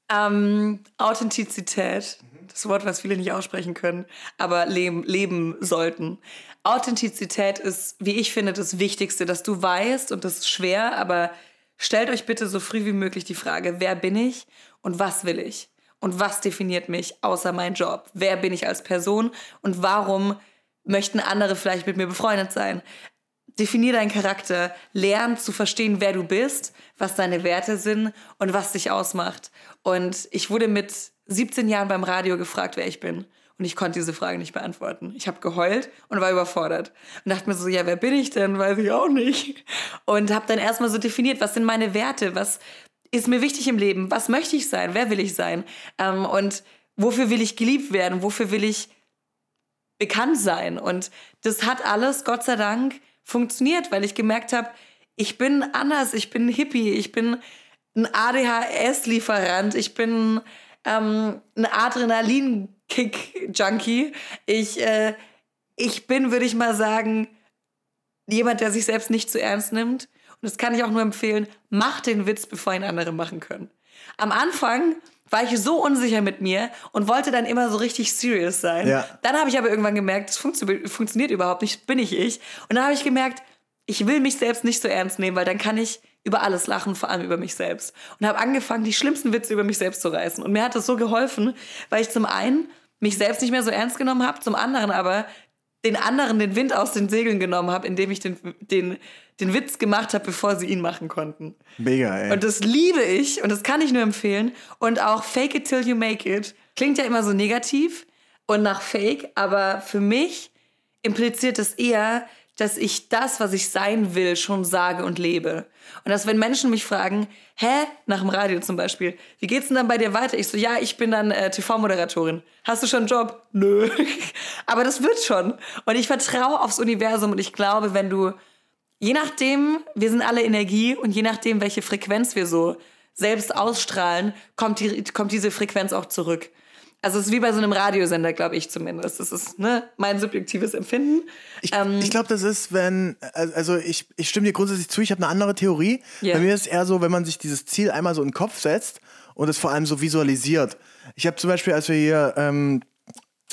Ähm, Authentizität, das Wort, was viele nicht aussprechen können, aber leben, leben sollten. Authentizität ist, wie ich finde, das Wichtigste, dass du weißt, und das ist schwer, aber stellt euch bitte so früh wie möglich die Frage, wer bin ich und was will ich? Und was definiert mich außer mein Job? Wer bin ich als Person und warum möchten andere vielleicht mit mir befreundet sein? Definier deinen Charakter, lern zu verstehen, wer du bist, was deine Werte sind und was dich ausmacht. Und ich wurde mit 17 Jahren beim Radio gefragt, wer ich bin. Und ich konnte diese Frage nicht beantworten. Ich habe geheult und war überfordert. Und dachte mir so, ja, wer bin ich denn? Weiß ich auch nicht. Und habe dann erstmal so definiert, was sind meine Werte? Was ist mir wichtig im Leben? Was möchte ich sein? Wer will ich sein? Ähm, und wofür will ich geliebt werden? Wofür will ich bekannt sein. Und das hat alles, Gott sei Dank, funktioniert, weil ich gemerkt habe, ich bin anders, ich bin ein Hippie, ich bin ein ADHS-Lieferant, ich bin ähm, ein Adrenalin-Kick-Junkie. Ich, äh, ich bin, würde ich mal sagen, jemand, der sich selbst nicht zu ernst nimmt. Und das kann ich auch nur empfehlen, mach den Witz, bevor ihn andere machen können. Am Anfang war ich so unsicher mit mir und wollte dann immer so richtig serious sein.
Ja.
Dann habe ich aber irgendwann gemerkt, das funktio funktioniert überhaupt nicht, bin ich ich. Und dann habe ich gemerkt, ich will mich selbst nicht so ernst nehmen, weil dann kann ich über alles lachen, vor allem über mich selbst. Und habe angefangen, die schlimmsten Witze über mich selbst zu reißen. Und mir hat das so geholfen, weil ich zum einen mich selbst nicht mehr so ernst genommen habe, zum anderen aber den anderen den Wind aus den Segeln genommen habe, indem ich den, den, den Witz gemacht habe, bevor sie ihn machen konnten.
Mega, ey.
Und das liebe ich und das kann ich nur empfehlen. Und auch Fake it till you make it klingt ja immer so negativ und nach Fake, aber für mich impliziert es eher, dass ich das, was ich sein will, schon sage und lebe. Und dass wenn Menschen mich fragen, hä, nach dem Radio zum Beispiel, wie geht's denn dann bei dir weiter? Ich so, ja, ich bin dann äh, TV-Moderatorin. Hast du schon einen Job? Nö. Aber das wird schon. Und ich vertraue aufs Universum und ich glaube, wenn du je nachdem, wir sind alle Energie und je nachdem, welche Frequenz wir so selbst ausstrahlen, kommt, die, kommt diese Frequenz auch zurück. Also es ist wie bei so einem Radiosender, glaube ich zumindest. Das ist ne, mein subjektives Empfinden.
Ich,
Ähm,
ich glaube, das ist, wenn, also ich, ich stimme dir grundsätzlich zu, ich habe eine andere Theorie.
Ja.
Bei mir ist es eher so, wenn man sich dieses Ziel einmal so in den Kopf setzt und es vor allem so visualisiert. Ich habe zum Beispiel, als wir hier ähm,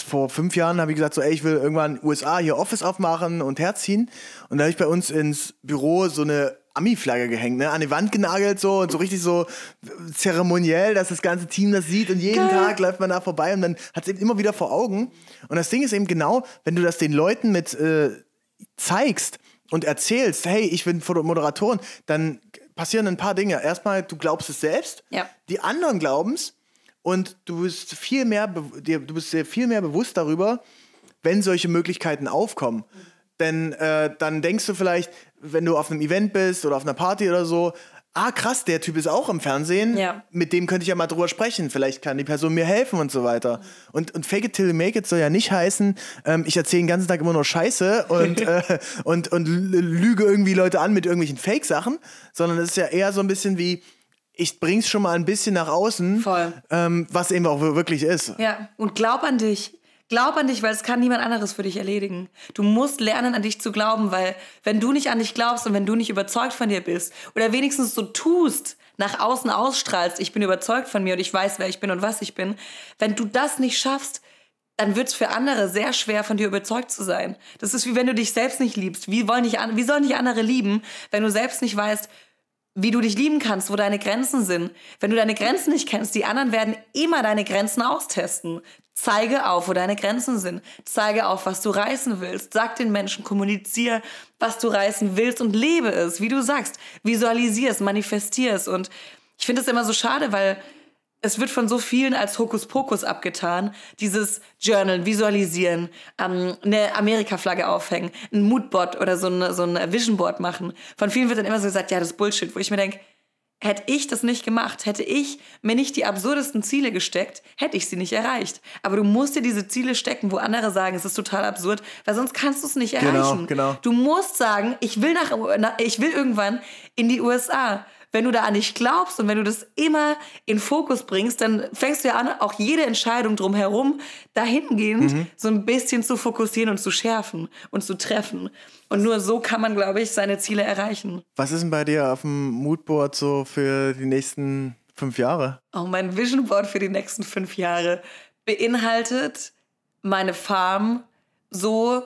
vor fünf Jahren habe ich gesagt, so, ey, ich will irgendwann in den USA hier Office aufmachen und herziehen. Und da habe ich bei uns ins Büro so eine Ami-Flagge gehängt, ne, an die Wand genagelt so und so richtig so zeremoniell, dass das ganze Team das sieht und jeden
Geil.
Tag läuft man da vorbei und dann hat es eben immer wieder vor Augen. Und das Ding ist eben genau, wenn du das den Leuten mit äh, zeigst und erzählst, hey, ich bin Moderatorin, dann passieren ein paar Dinge. Erstmal, du glaubst es selbst,
Ja.
die anderen glauben es und du bist viel mehr, dir, du bist dir viel mehr bewusst darüber, wenn solche Möglichkeiten aufkommen. Denn äh, dann denkst du vielleicht, wenn du auf einem Event bist oder auf einer Party oder so, ah krass, der Typ ist auch im Fernsehen,
Ja.
mit dem könnte ich ja mal drüber sprechen, vielleicht kann die Person mir helfen und so weiter. Und, und Fake it till you make it soll ja nicht heißen, ähm, ich erzähle den ganzen Tag immer nur Scheiße und, äh, und, und lü- lüge irgendwie Leute an mit irgendwelchen Fake-Sachen, sondern es ist ja eher so ein bisschen wie, ich bring's schon mal ein bisschen nach außen. Ähm, was eben auch wirklich ist.
Ja, und glaub an dich. Glaub an dich, weil es kann niemand anderes für dich erledigen. Du musst lernen, an dich zu glauben, weil wenn du nicht an dich glaubst und wenn du nicht überzeugt von dir bist oder wenigstens so tust, nach außen ausstrahlst, ich bin überzeugt von mir und ich weiß, wer ich bin und was ich bin, wenn du das nicht schaffst, dann wird es für andere sehr schwer, von dir überzeugt zu sein. Das ist wie wenn du dich selbst nicht liebst. Wie, wollen dich, wie sollen dich andere lieben, wenn du selbst nicht weißt, wie du dich lieben kannst, wo deine Grenzen sind. Wenn du deine Grenzen nicht kennst, die anderen werden immer deine Grenzen austesten. Zeige auf, wo deine Grenzen sind. Zeige auf, was du reißen willst. Sag den Menschen, kommuniziere, was du reißen willst und lebe es, wie du sagst. Visualisier es, manifestier es. Und ich finde es immer so schade, weil es wird von so vielen als Hokuspokus abgetan. Dieses Journal, Visualisieren, ähm, eine Amerika-Flagge aufhängen, ein Moodboard oder so ein, so ein Visionboard machen. Von vielen wird dann immer so gesagt, ja, das ist Bullshit, wo ich mir denke, Hätte ich das nicht gemacht, hätte ich mir nicht die absurdesten Ziele gesteckt, hätte ich sie nicht erreicht. Aber du musst dir diese Ziele stecken, wo andere sagen, es ist total absurd, weil sonst kannst du es nicht
Genau,
erreichen.
genau.
Du musst sagen, ich will nach ich will irgendwann in die USA. Wenn du da an dich glaubst und wenn du das immer in Fokus bringst, dann fängst du ja an, auch jede Entscheidung drumherum dahingehend
Mhm.
so ein bisschen zu fokussieren und zu schärfen und zu treffen. Und nur so kann man, glaube ich, seine Ziele erreichen.
Was ist denn bei dir auf dem Moodboard so für die nächsten fünf Jahre?
Auch mein Vision Board für die nächsten fünf Jahre beinhaltet, meine Farm so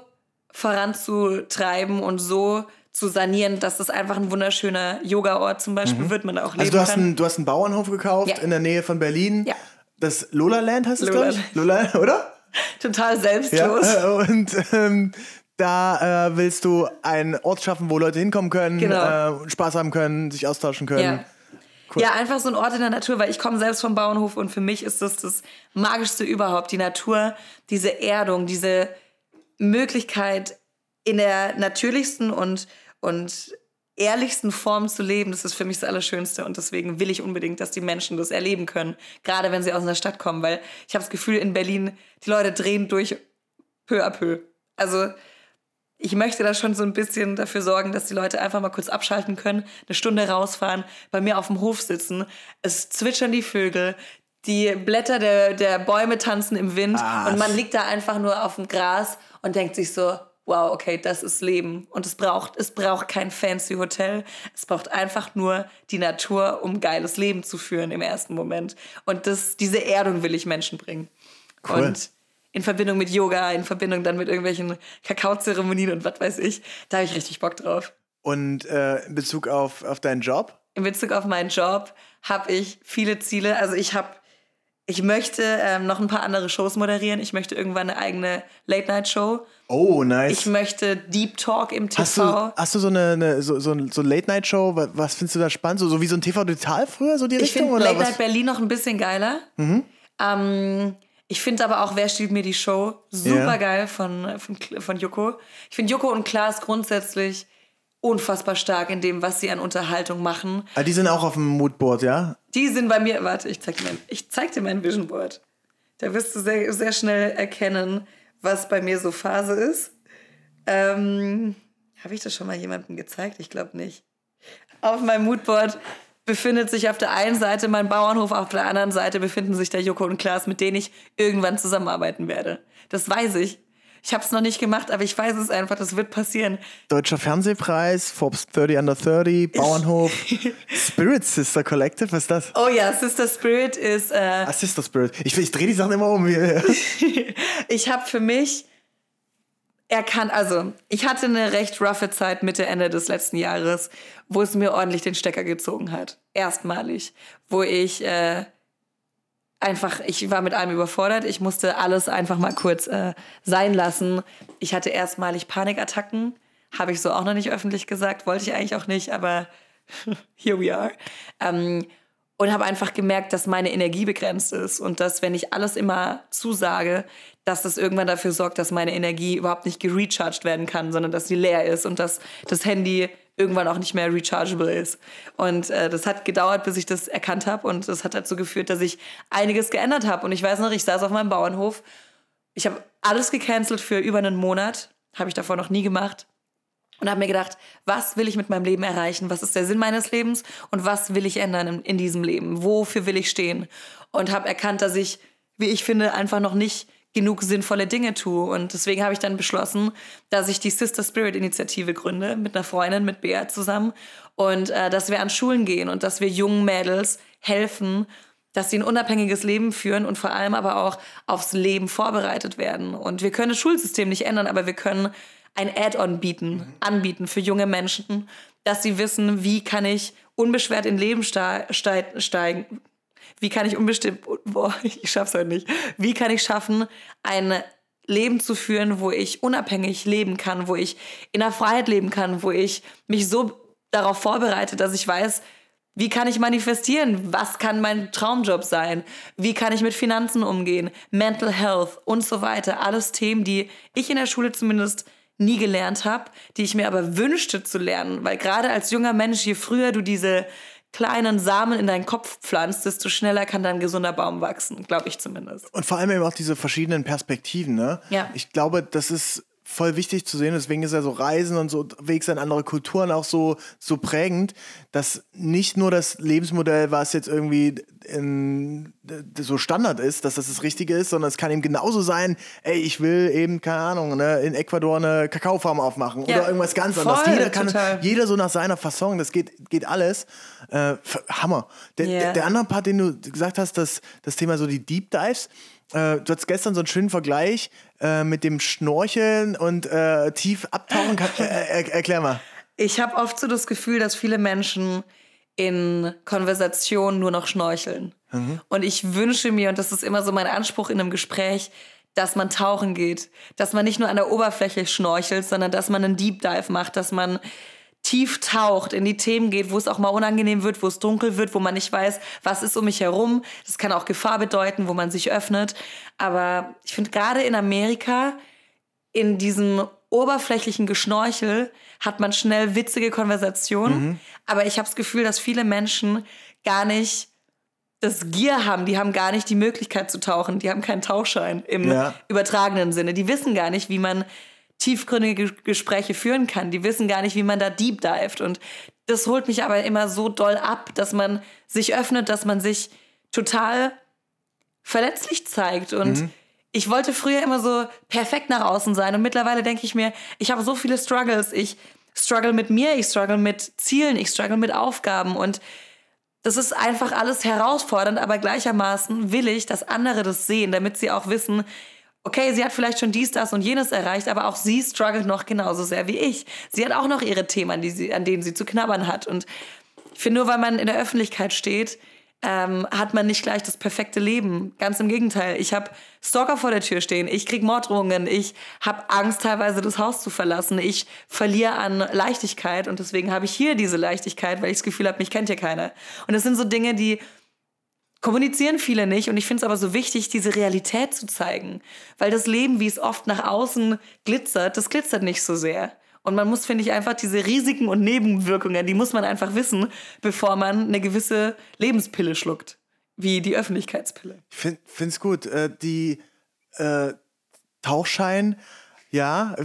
voranzutreiben und so zu sanieren, dass es einfach ein wunderschöner Yoga-Ort zum Beispiel wird, man auch leben
Also du hast,
kann.
einen, du hast einen Bauernhof gekauft
Ja.
in der Nähe von Berlin.
Ja.
Das Lola Land heißt es,
Lola
glaube ich? Lola, oder?
Total
Ja.
selbstlos.
äh, Und ähm, da äh, willst du einen Ort schaffen, wo Leute hinkommen können,
Genau.
äh, Spaß haben können, sich austauschen können.
Ja. Ja, einfach so ein Ort in der Natur, weil ich komme selbst vom Bauernhof und für mich ist das das Magischste überhaupt. Die Natur, diese Erdung, diese Möglichkeit in der natürlichsten und, und ehrlichsten Form zu leben, das ist für mich das Allerschönste und deswegen will ich unbedingt, dass die Menschen das erleben können, gerade wenn sie aus einer Stadt kommen, weil ich habe das Gefühl, in Berlin, die Leute drehen durch peu à peu. Also ich möchte da schon so ein bisschen dafür sorgen, dass die Leute einfach mal kurz abschalten können, eine Stunde rausfahren, bei mir auf dem Hof sitzen. Es zwitschern die Vögel, die Blätter der, der Bäume tanzen im Wind
Ah.
und man liegt da einfach nur auf dem Gras und denkt sich so, wow, okay, das ist Leben. Und es braucht, es braucht kein fancy Hotel. Es braucht einfach nur die Natur, um geiles Leben zu führen im ersten Moment. Und das, diese Erdung will ich Menschen bringen.
Cool.
Und in Verbindung mit Yoga, in Verbindung dann mit irgendwelchen Kakaozeremonien und was weiß ich. Da habe ich richtig Bock drauf.
Und äh, in Bezug auf, auf deinen Job?
In Bezug auf meinen Job habe ich viele Ziele. Also ich habe, ich möchte ähm, noch ein paar andere Shows moderieren. Ich möchte irgendwann eine eigene Late-Night-Show.
Oh, nice.
Ich möchte Deep Talk im TV.
Hast du, hast du so eine, eine so, so, so Late-Night-Show? Was, was findest du da spannend? So, so wie so ein TV Total früher, so die
ich
Richtung?
finde
oder
Late
was? Mhm.
Night Berlin noch ein bisschen geiler. Ähm, ich finde aber auch, wer stiehlt mir die Show? Super geil von, von, Kl- von Joko. Ich finde Joko und Klaas grundsätzlich unfassbar stark in dem, was sie an Unterhaltung machen.
Ah, die sind auch auf dem Moodboard, ja?
Die sind bei mir, warte, ich zeig dir mein, ich zeig dir mein Vision Board. Da wirst du sehr, sehr schnell erkennen, was bei mir so Phase ist. Ähm, Habe ich das schon mal jemandem gezeigt? Ich glaube nicht. Auf meinem Moodboard befindet sich auf der einen Seite mein Bauernhof, auf der anderen Seite befinden sich der Joko und Klaas, mit denen ich irgendwann zusammenarbeiten werde. Das weiß ich. Ich habe es noch nicht gemacht, aber ich weiß es einfach, das wird passieren.
Deutscher Fernsehpreis, Forbes 30 Under 30, Bauernhof, Spirit Sister Collective, was ist das?
Oh ja, Sister Spirit ist äh,
Ah, Sister Spirit. Ich, ich drehe die Sachen immer um.
ich habe für mich erkannt, also ich hatte eine recht roughe Zeit Mitte, Ende des letzten Jahres, wo es mir ordentlich den Stecker gezogen hat. Erstmalig. Wo ich äh, einfach, ich war mit allem überfordert. Ich musste alles einfach mal kurz äh, sein lassen. Ich hatte erstmalig Panikattacken. Habe ich so auch noch nicht öffentlich gesagt. Wollte ich eigentlich auch nicht, aber here we are. Ähm, und habe einfach gemerkt, dass meine Energie begrenzt ist und dass, wenn ich alles immer zusage, dass das irgendwann dafür sorgt, dass meine Energie überhaupt nicht gerecharged werden kann, sondern dass sie leer ist und dass das Handy irgendwann auch nicht mehr rechargeable ist. Und äh, das hat gedauert, bis ich das erkannt habe und das hat dazu geführt, dass ich einiges geändert habe. Und ich weiß noch, ich saß auf meinem Bauernhof, ich habe alles gecancelt für über einen Monat, habe ich davor noch nie gemacht und habe mir gedacht, was will ich mit meinem Leben erreichen? Was ist der Sinn meines Lebens? Und was will ich ändern in, in diesem Leben? Wofür will ich stehen? Und habe erkannt, dass ich, wie ich finde, einfach noch nicht genug sinnvolle Dinge tue. Und deswegen habe ich dann beschlossen, dass ich die Sister Spirit Initiative gründe mit einer Freundin, mit Bea zusammen. Und äh, dass wir an Schulen gehen und dass wir jungen Mädels helfen, dass sie ein unabhängiges Leben führen und vor allem aber auch aufs Leben vorbereitet werden. Und wir können das Schulsystem nicht ändern, aber wir können ein Add-on bieten, anbieten für junge Menschen, dass sie wissen, wie kann ich unbeschwert in Leben steigen, wie kann ich unbestimmt, boah, ich schaff's heute nicht, wie kann ich schaffen, ein Leben zu führen, wo ich unabhängig leben kann, wo ich in der Freiheit leben kann, wo ich mich so darauf vorbereite, dass ich weiß, wie kann ich manifestieren? Was kann mein Traumjob sein? Wie kann ich mit Finanzen umgehen? Mental Health und so weiter. Alles Themen, die ich in der Schule zumindest nie gelernt habe, die ich mir aber wünschte zu lernen. Weil gerade als junger Mensch, je früher du diese kleinen Samen in deinen Kopf pflanzt, desto schneller kann dein gesunder Baum wachsen, glaube ich zumindest.
Und vor allem eben auch diese verschiedenen Perspektiven, ne?
Ja.
Ich glaube, das ist voll wichtig zu sehen. Deswegen ist ja so Reisen und so Wegs in andere Kulturen auch so, so prägend, dass nicht nur das Lebensmodell, was jetzt irgendwie in, so Standard ist, dass das das Richtige ist, sondern es kann eben genauso sein, ey, ich will eben, keine Ahnung, ne, in Ecuador eine Kakaofarm aufmachen ja, oder irgendwas ganz
voll,
anderes. Jeder kann,
total.
jeder so nach seiner Fasson, das geht, geht alles. Äh, Hammer. Der,
Yeah.
der, der andere Part, den du gesagt hast, das, das Thema so die Deep Dives, äh, du hattest gestern so einen schönen Vergleich äh, mit dem Schnorcheln und äh, tief abtauchen. Kann, äh, er, erklär mal.
Ich habe oft so das Gefühl, dass viele Menschen in Konversationen nur noch schnorcheln. Und ich wünsche mir, und das ist immer so mein Anspruch in einem Gespräch, dass man tauchen geht. Dass man nicht nur an der Oberfläche schnorchelt, sondern dass man einen Deep Dive macht, dass man tief taucht, in die Themen geht, wo es auch mal unangenehm wird, wo es dunkel wird, wo man nicht weiß, was ist um mich herum. Das kann auch Gefahr bedeuten, wo man sich öffnet. Aber ich finde gerade in Amerika, in diesem oberflächlichen Geschnorchel, hat man schnell witzige Konversationen. Aber ich habe das Gefühl, dass viele Menschen gar nicht das Gier haben, die haben gar nicht die Möglichkeit zu tauchen, die haben keinen Tauchschein im
Ja.
übertragenen Sinne. Die wissen gar nicht, wie man tiefgründige Ges- Gespräche führen kann. Die wissen gar nicht, wie man da deep dived. Und das holt mich aber immer so doll ab, dass man sich öffnet, dass man sich total verletzlich zeigt. Und ich wollte früher immer so perfekt nach außen sein. Und mittlerweile denke ich mir, ich habe so viele Struggles. Ich struggle mit mir, ich struggle mit Zielen, ich struggle mit Aufgaben. Und das ist einfach alles herausfordernd, aber gleichermaßen will ich, dass andere das sehen, damit sie auch wissen, okay, sie hat vielleicht schon dies, das und jenes erreicht, aber auch sie struggelt noch genauso sehr wie ich. Sie hat auch noch ihre Themen, an, die sie, an denen sie zu knabbern hat. Und ich finde, nur weil man in der Öffentlichkeit steht, ähm, hat man nicht gleich das perfekte Leben. Ganz im Gegenteil. Ich habe Stalker vor der Tür stehen, ich krieg Morddrohungen, ich habe Angst, teilweise das Haus zu verlassen, ich verliere an Leichtigkeit und deswegen habe ich hier diese Leichtigkeit, weil ich das Gefühl habe, mich kennt hier keiner. Und das sind so Dinge, die kommunizieren viele nicht und ich finde es aber so wichtig, diese Realität zu zeigen, weil das Leben, wie es oft nach außen glitzert, das glitzert nicht so sehr. Und man muss, finde ich, einfach diese Risiken und Nebenwirkungen, die muss man einfach wissen, bevor man eine gewisse Lebenspille schluckt, wie die Öffentlichkeitspille.
Ich finde es gut. Äh, die äh, Tauchschein, ja.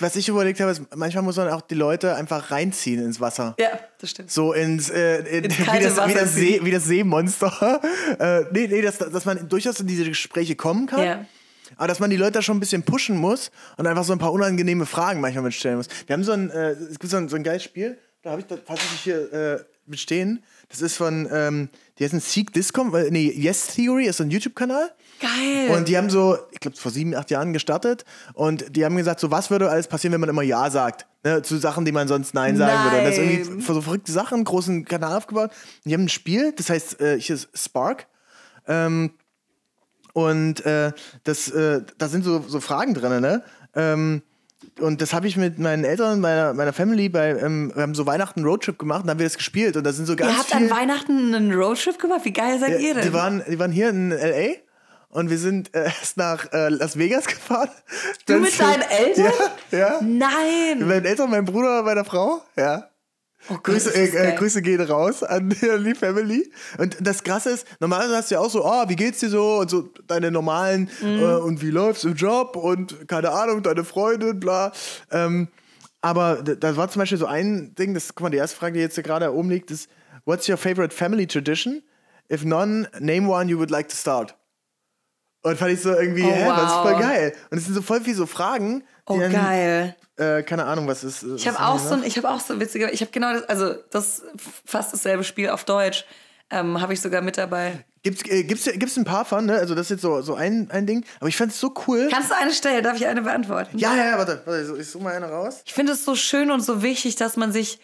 Was ich überlegt habe, ist, manchmal muss man auch die Leute einfach reinziehen ins Wasser.
Ja, das stimmt.
So ins, äh, in,
Ins
wie, das, wie, das See, wie das Seemonster. äh, nee, nee, dass, dass man durchaus in diese Gespräche kommen kann.
Ja.
Aber dass man die Leute da schon ein bisschen pushen muss und einfach so ein paar unangenehme Fragen manchmal mitstellen muss. Wir haben so ein, äh, es gibt so ein, so ein geiles Spiel, da habe ich da tatsächlich hier äh, mitstehen. Das ist von, ähm, die heißen Seek Discom, äh, nee, Yes Theory ist so ein YouTube-Kanal.
Geil.
Und die haben so, ich glaube, vor sieben, acht Jahren gestartet. Und die haben gesagt, so was würde alles passieren, wenn man immer Ja sagt. Ne, zu Sachen, die man sonst Nein sagen würde. Und das ist irgendwie
Nein.
für so verrückte Sachen, einen großen Kanal aufgebaut. Und die haben ein Spiel, das heißt, äh, hier ist Spark. Ähm, und äh, das, äh, da sind so, so Fragen drin, ne? Ähm, und das habe ich mit meinen Eltern, meiner, meiner Family bei, ähm, wir haben so Weihnachten einen Roadtrip gemacht und dann haben wir das gespielt. Und da sind so ganz
ihr habt
viel,
an Weihnachten einen Roadtrip gemacht? Wie geil seid ihr denn?
die waren, die waren hier in L.A. und wir sind äh, erst nach äh, Las Vegas gefahren.
du mit deinen Eltern?
Ja, ja. Mit
Nein.
meinen Eltern, mein Bruder, meiner Frau, ja.
Oh Gott,
Grüße, äh, äh. Grüße gehen raus an die, Family. Und das Krasse ist, normalerweise hast du ja auch so, oh, wie geht's dir so? Und so deine normalen,
Mhm.
äh, und wie läuft's im Job? Und keine Ahnung, deine Freundin, bla. Ähm, aber da war zum Beispiel so ein Ding, das, guck mal, die erste Frage, die jetzt hier gerade oben liegt, ist, what's your favorite family tradition? If none, name one you would like to start. Und fand ich so irgendwie,
Oh,
hä, das ist voll
wow.
geil. Und es sind so voll viele so Fragen,
Oh,
dann,
geil.
Äh, keine Ahnung, was ist.
Ich habe auch so ein, ich habe auch so witzige, ich habe genau das, also das fast dasselbe Spiel auf Deutsch, ähm, habe ich sogar mit dabei.
Gibt's, äh, gibt's, gibt's ein paar von, ne? Also das ist jetzt so, so ein, ein Ding. Aber ich fand es so cool.
Kannst du eine stellen? Darf ich eine beantworten?
ja, ja, ja, warte, warte, ich suche mal eine raus.
Ich finde es so schön und so wichtig, dass man sich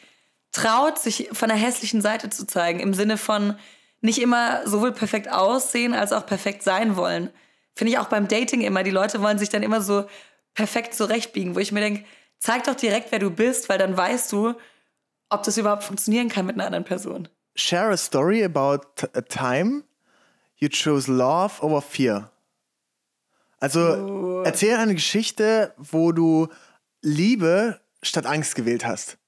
traut, sich von der hässlichen Seite zu zeigen. Im Sinne von nicht immer sowohl perfekt aussehen als auch perfekt sein wollen. Finde ich auch beim Dating immer. Die Leute wollen sich dann immer so perfekt zurechtbiegen, wo ich mir denke, zeig doch direkt, wer du bist, weil dann weißt du, ob das überhaupt funktionieren kann mit einer anderen Person.
Share a story about a time you chose love over fear. Also
Oh.
erzähl eine Geschichte, wo du Liebe statt Angst gewählt hast.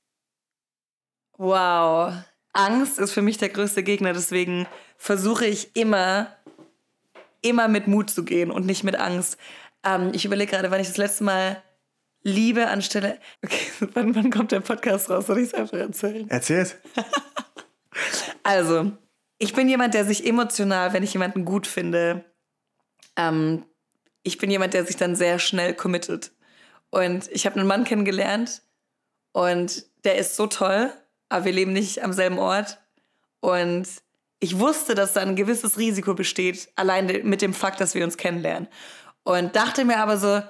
Wow. Angst ist für mich der größte Gegner, deswegen versuche ich immer, immer mit Mut zu gehen und nicht mit Angst. Ähm, ich überlege gerade, wann ich das letzte Mal Liebe anstelle. Okay, wann, wann kommt der Podcast raus? Soll ich es einfach erzählen?
Erzähl's.
Also, ich bin jemand, der sich emotional, wenn ich jemanden gut finde, ähm, ich bin jemand, der sich dann sehr schnell committet. Und ich habe einen Mann kennengelernt und der ist so toll, aber wir leben nicht am selben Ort. Und ich wusste, dass da ein gewisses Risiko besteht, allein mit dem Fakt, dass wir uns kennenlernen. Und dachte mir aber so,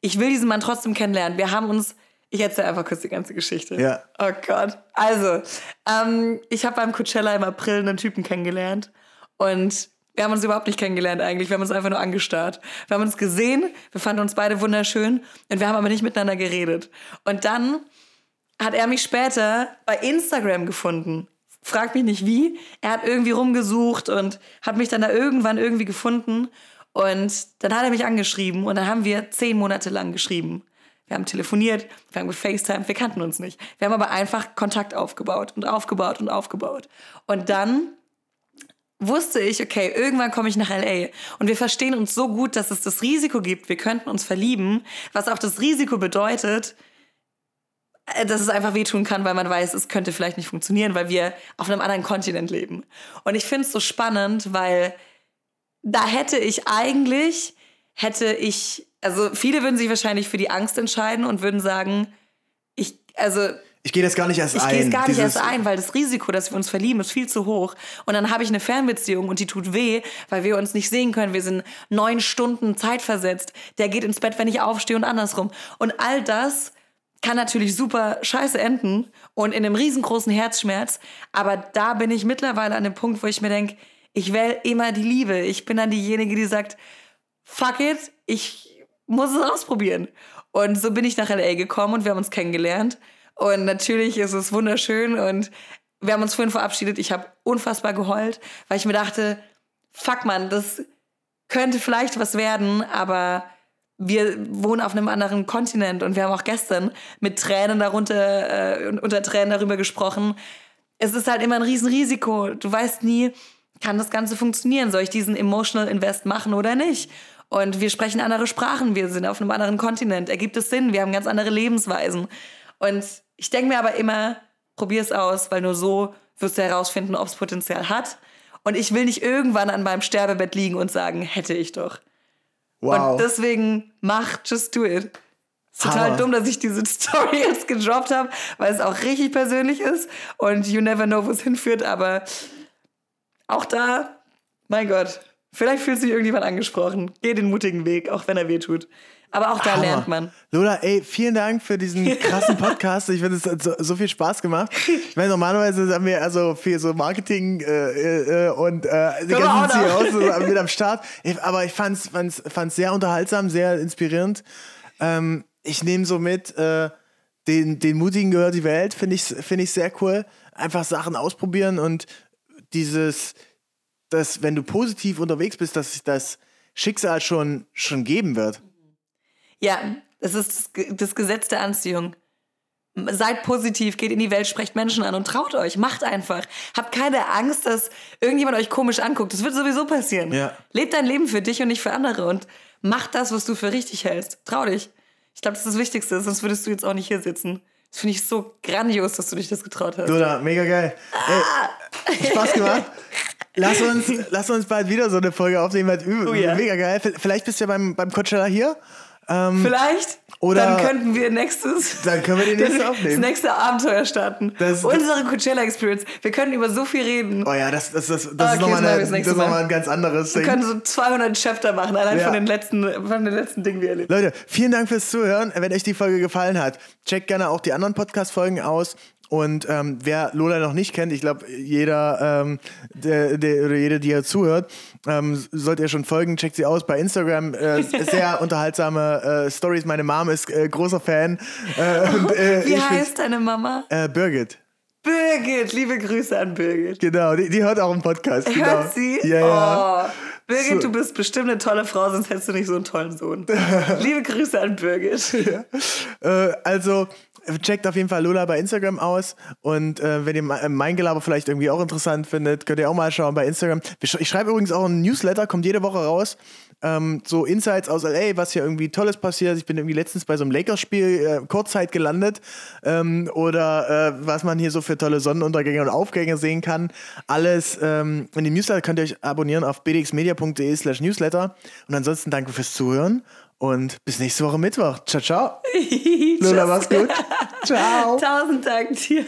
ich will diesen Mann trotzdem kennenlernen. Wir haben uns, ich erzähle einfach kurz die ganze Geschichte.
Ja.
Oh Gott. Also, ähm, ich habe beim Coachella im April einen Typen kennengelernt und wir haben uns überhaupt nicht kennengelernt eigentlich. Wir haben uns einfach nur angestarrt. Wir haben uns gesehen, wir fanden uns beide wunderschön und wir haben aber nicht miteinander geredet. Und dann hat er mich später bei Instagram gefunden. Frag mich nicht wie. Er hat irgendwie rumgesucht und hat mich dann da irgendwann irgendwie gefunden. Und dann hat er mich angeschrieben und dann haben wir zehn Monate lang geschrieben. Wir haben telefoniert, wir haben gefacetimed, wir kannten uns nicht. Wir haben aber einfach Kontakt aufgebaut und aufgebaut und aufgebaut. Und dann wusste ich, okay, irgendwann komme ich nach LA und wir verstehen uns so gut, dass es das Risiko gibt, wir könnten uns verlieben, was auch das Risiko bedeutet, dass es einfach wehtun kann, weil man weiß, es könnte vielleicht nicht funktionieren, weil wir auf einem anderen Kontinent leben. Und ich finde es so spannend, weil da hätte ich eigentlich, hätte ich, also viele würden sich wahrscheinlich für die Angst entscheiden und würden sagen, ich, also
Ich gehe das gar nicht erst
ich
ein.
gehe es gar nicht erst ein, weil das Risiko, dass wir uns verlieben, ist viel zu hoch. Und dann habe ich eine Fernbeziehung und die tut weh, weil wir uns nicht sehen können. Wir sind neun Stunden zeitversetzt. Der geht ins Bett, wenn ich aufstehe und andersrum. Und all das kann natürlich super scheiße enden und in einem riesengroßen Herzschmerz. Aber da bin ich mittlerweile an dem Punkt, wo ich mir denke, ich wähle immer die Liebe. Ich bin dann diejenige, die sagt, fuck it, ich muss es ausprobieren. Und so bin ich nach LA gekommen und wir haben uns kennengelernt. Und natürlich ist es wunderschön und wir haben uns vorhin verabschiedet. Ich habe unfassbar geheult, weil ich mir dachte, fuck man, das könnte vielleicht was werden, aber wir wohnen auf einem anderen Kontinent und wir haben auch gestern mit Tränen darunter, äh, unter Tränen darüber gesprochen. Es ist halt immer ein Riesenrisiko. Du weißt nie, kann das Ganze funktionieren? Soll ich diesen Emotional Invest machen oder nicht? Und wir sprechen andere Sprachen, wir sind auf einem anderen Kontinent. Ergibt es Sinn? Wir haben ganz andere Lebensweisen. Und ich denke mir aber immer, probier es aus, weil nur so wirst du herausfinden, ob es Potenzial hat. Und ich will nicht irgendwann an meinem Sterbebett liegen und sagen, hätte ich doch.
Wow.
Und deswegen mach, just do it. Ist total
Hammer.
dumm, dass ich diese Story jetzt gedroppt habe, weil es auch richtig persönlich ist und you never know, wo es hinführt, aber auch da, mein Gott, vielleicht fühlt sich irgendjemand angesprochen. Geh den mutigen Weg, auch wenn er weh tut. Aber auch da
Hammer.
lernt man.
Lola, ey, vielen Dank für diesen krassen Podcast. Ich finde, es hat so, so viel Spaß gemacht. Ich meine, normalerweise haben wir also viel so Marketing äh, äh, und äh, die ganzen. CEOs so mit am Start. Ich, aber ich fand es fand's, fand's sehr unterhaltsam, sehr inspirierend. Ähm, ich nehme so mit, äh, den, den Mutigen gehört die Welt, finde ich, finde ich sehr cool. Einfach Sachen ausprobieren und dieses, dass wenn du positiv unterwegs bist, dass sich das Schicksal schon, schon geben wird.
Ja, das ist das, Ge- das Gesetz der Anziehung. Seid positiv, geht in die Welt, sprecht Menschen an und traut euch, macht einfach. Habt keine Angst, dass irgendjemand euch komisch anguckt. Das wird sowieso passieren.
Ja.
Lebt dein Leben für dich und nicht für andere und mach das, was du für richtig hältst. Trau dich. Ich glaube, das ist das Wichtigste, sonst würdest du jetzt auch nicht hier sitzen. Das finde ich so grandios, dass du dich das getraut hast.
Lola, mega geil. Ey, Spaß gemacht. Lass uns, lass uns bald wieder so eine Folge aufnehmen, weil üb-
Oh ja.
mega geil. Vielleicht bist du ja beim, beim Coachella hier.
Vielleicht.
Oder-
dann könnten wir nächstes.
Dann können wir die nächste
das
aufnehmen.
nächste Abenteuer starten.
Das-
Unsere Coachella Experience. Wir können über so viel reden.
Oh ja, das, das, das, das
Okay,
ist
das
nochmal
wir
eine,
das
das noch ein ganz anderes
Wir
Ding.
können so 200 Chapter machen, allein
Ja.
von, den letzten, von den letzten Dingen, die wir erlebt
Leute, vielen Dank fürs Zuhören. Wenn euch die Folge gefallen hat, checkt gerne auch die anderen Podcast-Folgen aus. Und ähm, wer Lola noch nicht kennt, ich glaube, jeder, ähm, der, der, oder jede, die ihr zuhört, ähm, sollt ihr schon folgen. Checkt sie aus bei Instagram. Äh, sehr unterhaltsame äh, Stories. Meine Mom ist äh, großer Fan. Äh, und, äh,
Wie heißt deine Mama?
Äh, Birgit.
Birgit. Liebe Grüße an Birgit.
Genau, die, die hört auch einen Podcast. Genau.
Hört sie?
Ja, ja.
Oh. Birgit,
So.
du bist bestimmt eine tolle Frau, sonst hättest du nicht so einen tollen Sohn. Liebe Grüße an Birgit.
Äh, also checkt auf jeden Fall Lola bei Instagram aus und äh, wenn ihr me- mein Gelaber vielleicht irgendwie auch interessant findet, könnt ihr auch mal schauen bei Instagram. Ich schreibe übrigens auch einen Newsletter, kommt jede Woche raus. Ähm, so Insights aus LA, was hier irgendwie Tolles passiert. Ich bin irgendwie letztens bei so einem Lakers-Spiel äh, Kurzzeit gelandet. Ähm, oder äh, was man hier so für tolle Sonnenuntergänge und Aufgänge sehen kann. Alles ähm, in dem Newsletter könnt ihr euch abonnieren auf bdxmedia.de slash newsletter. Und ansonsten danke fürs Zuhören und bis nächste Woche Mittwoch. Ciao, ciao. Lola, mach's gut. Ciao.
Tausend Dank dir.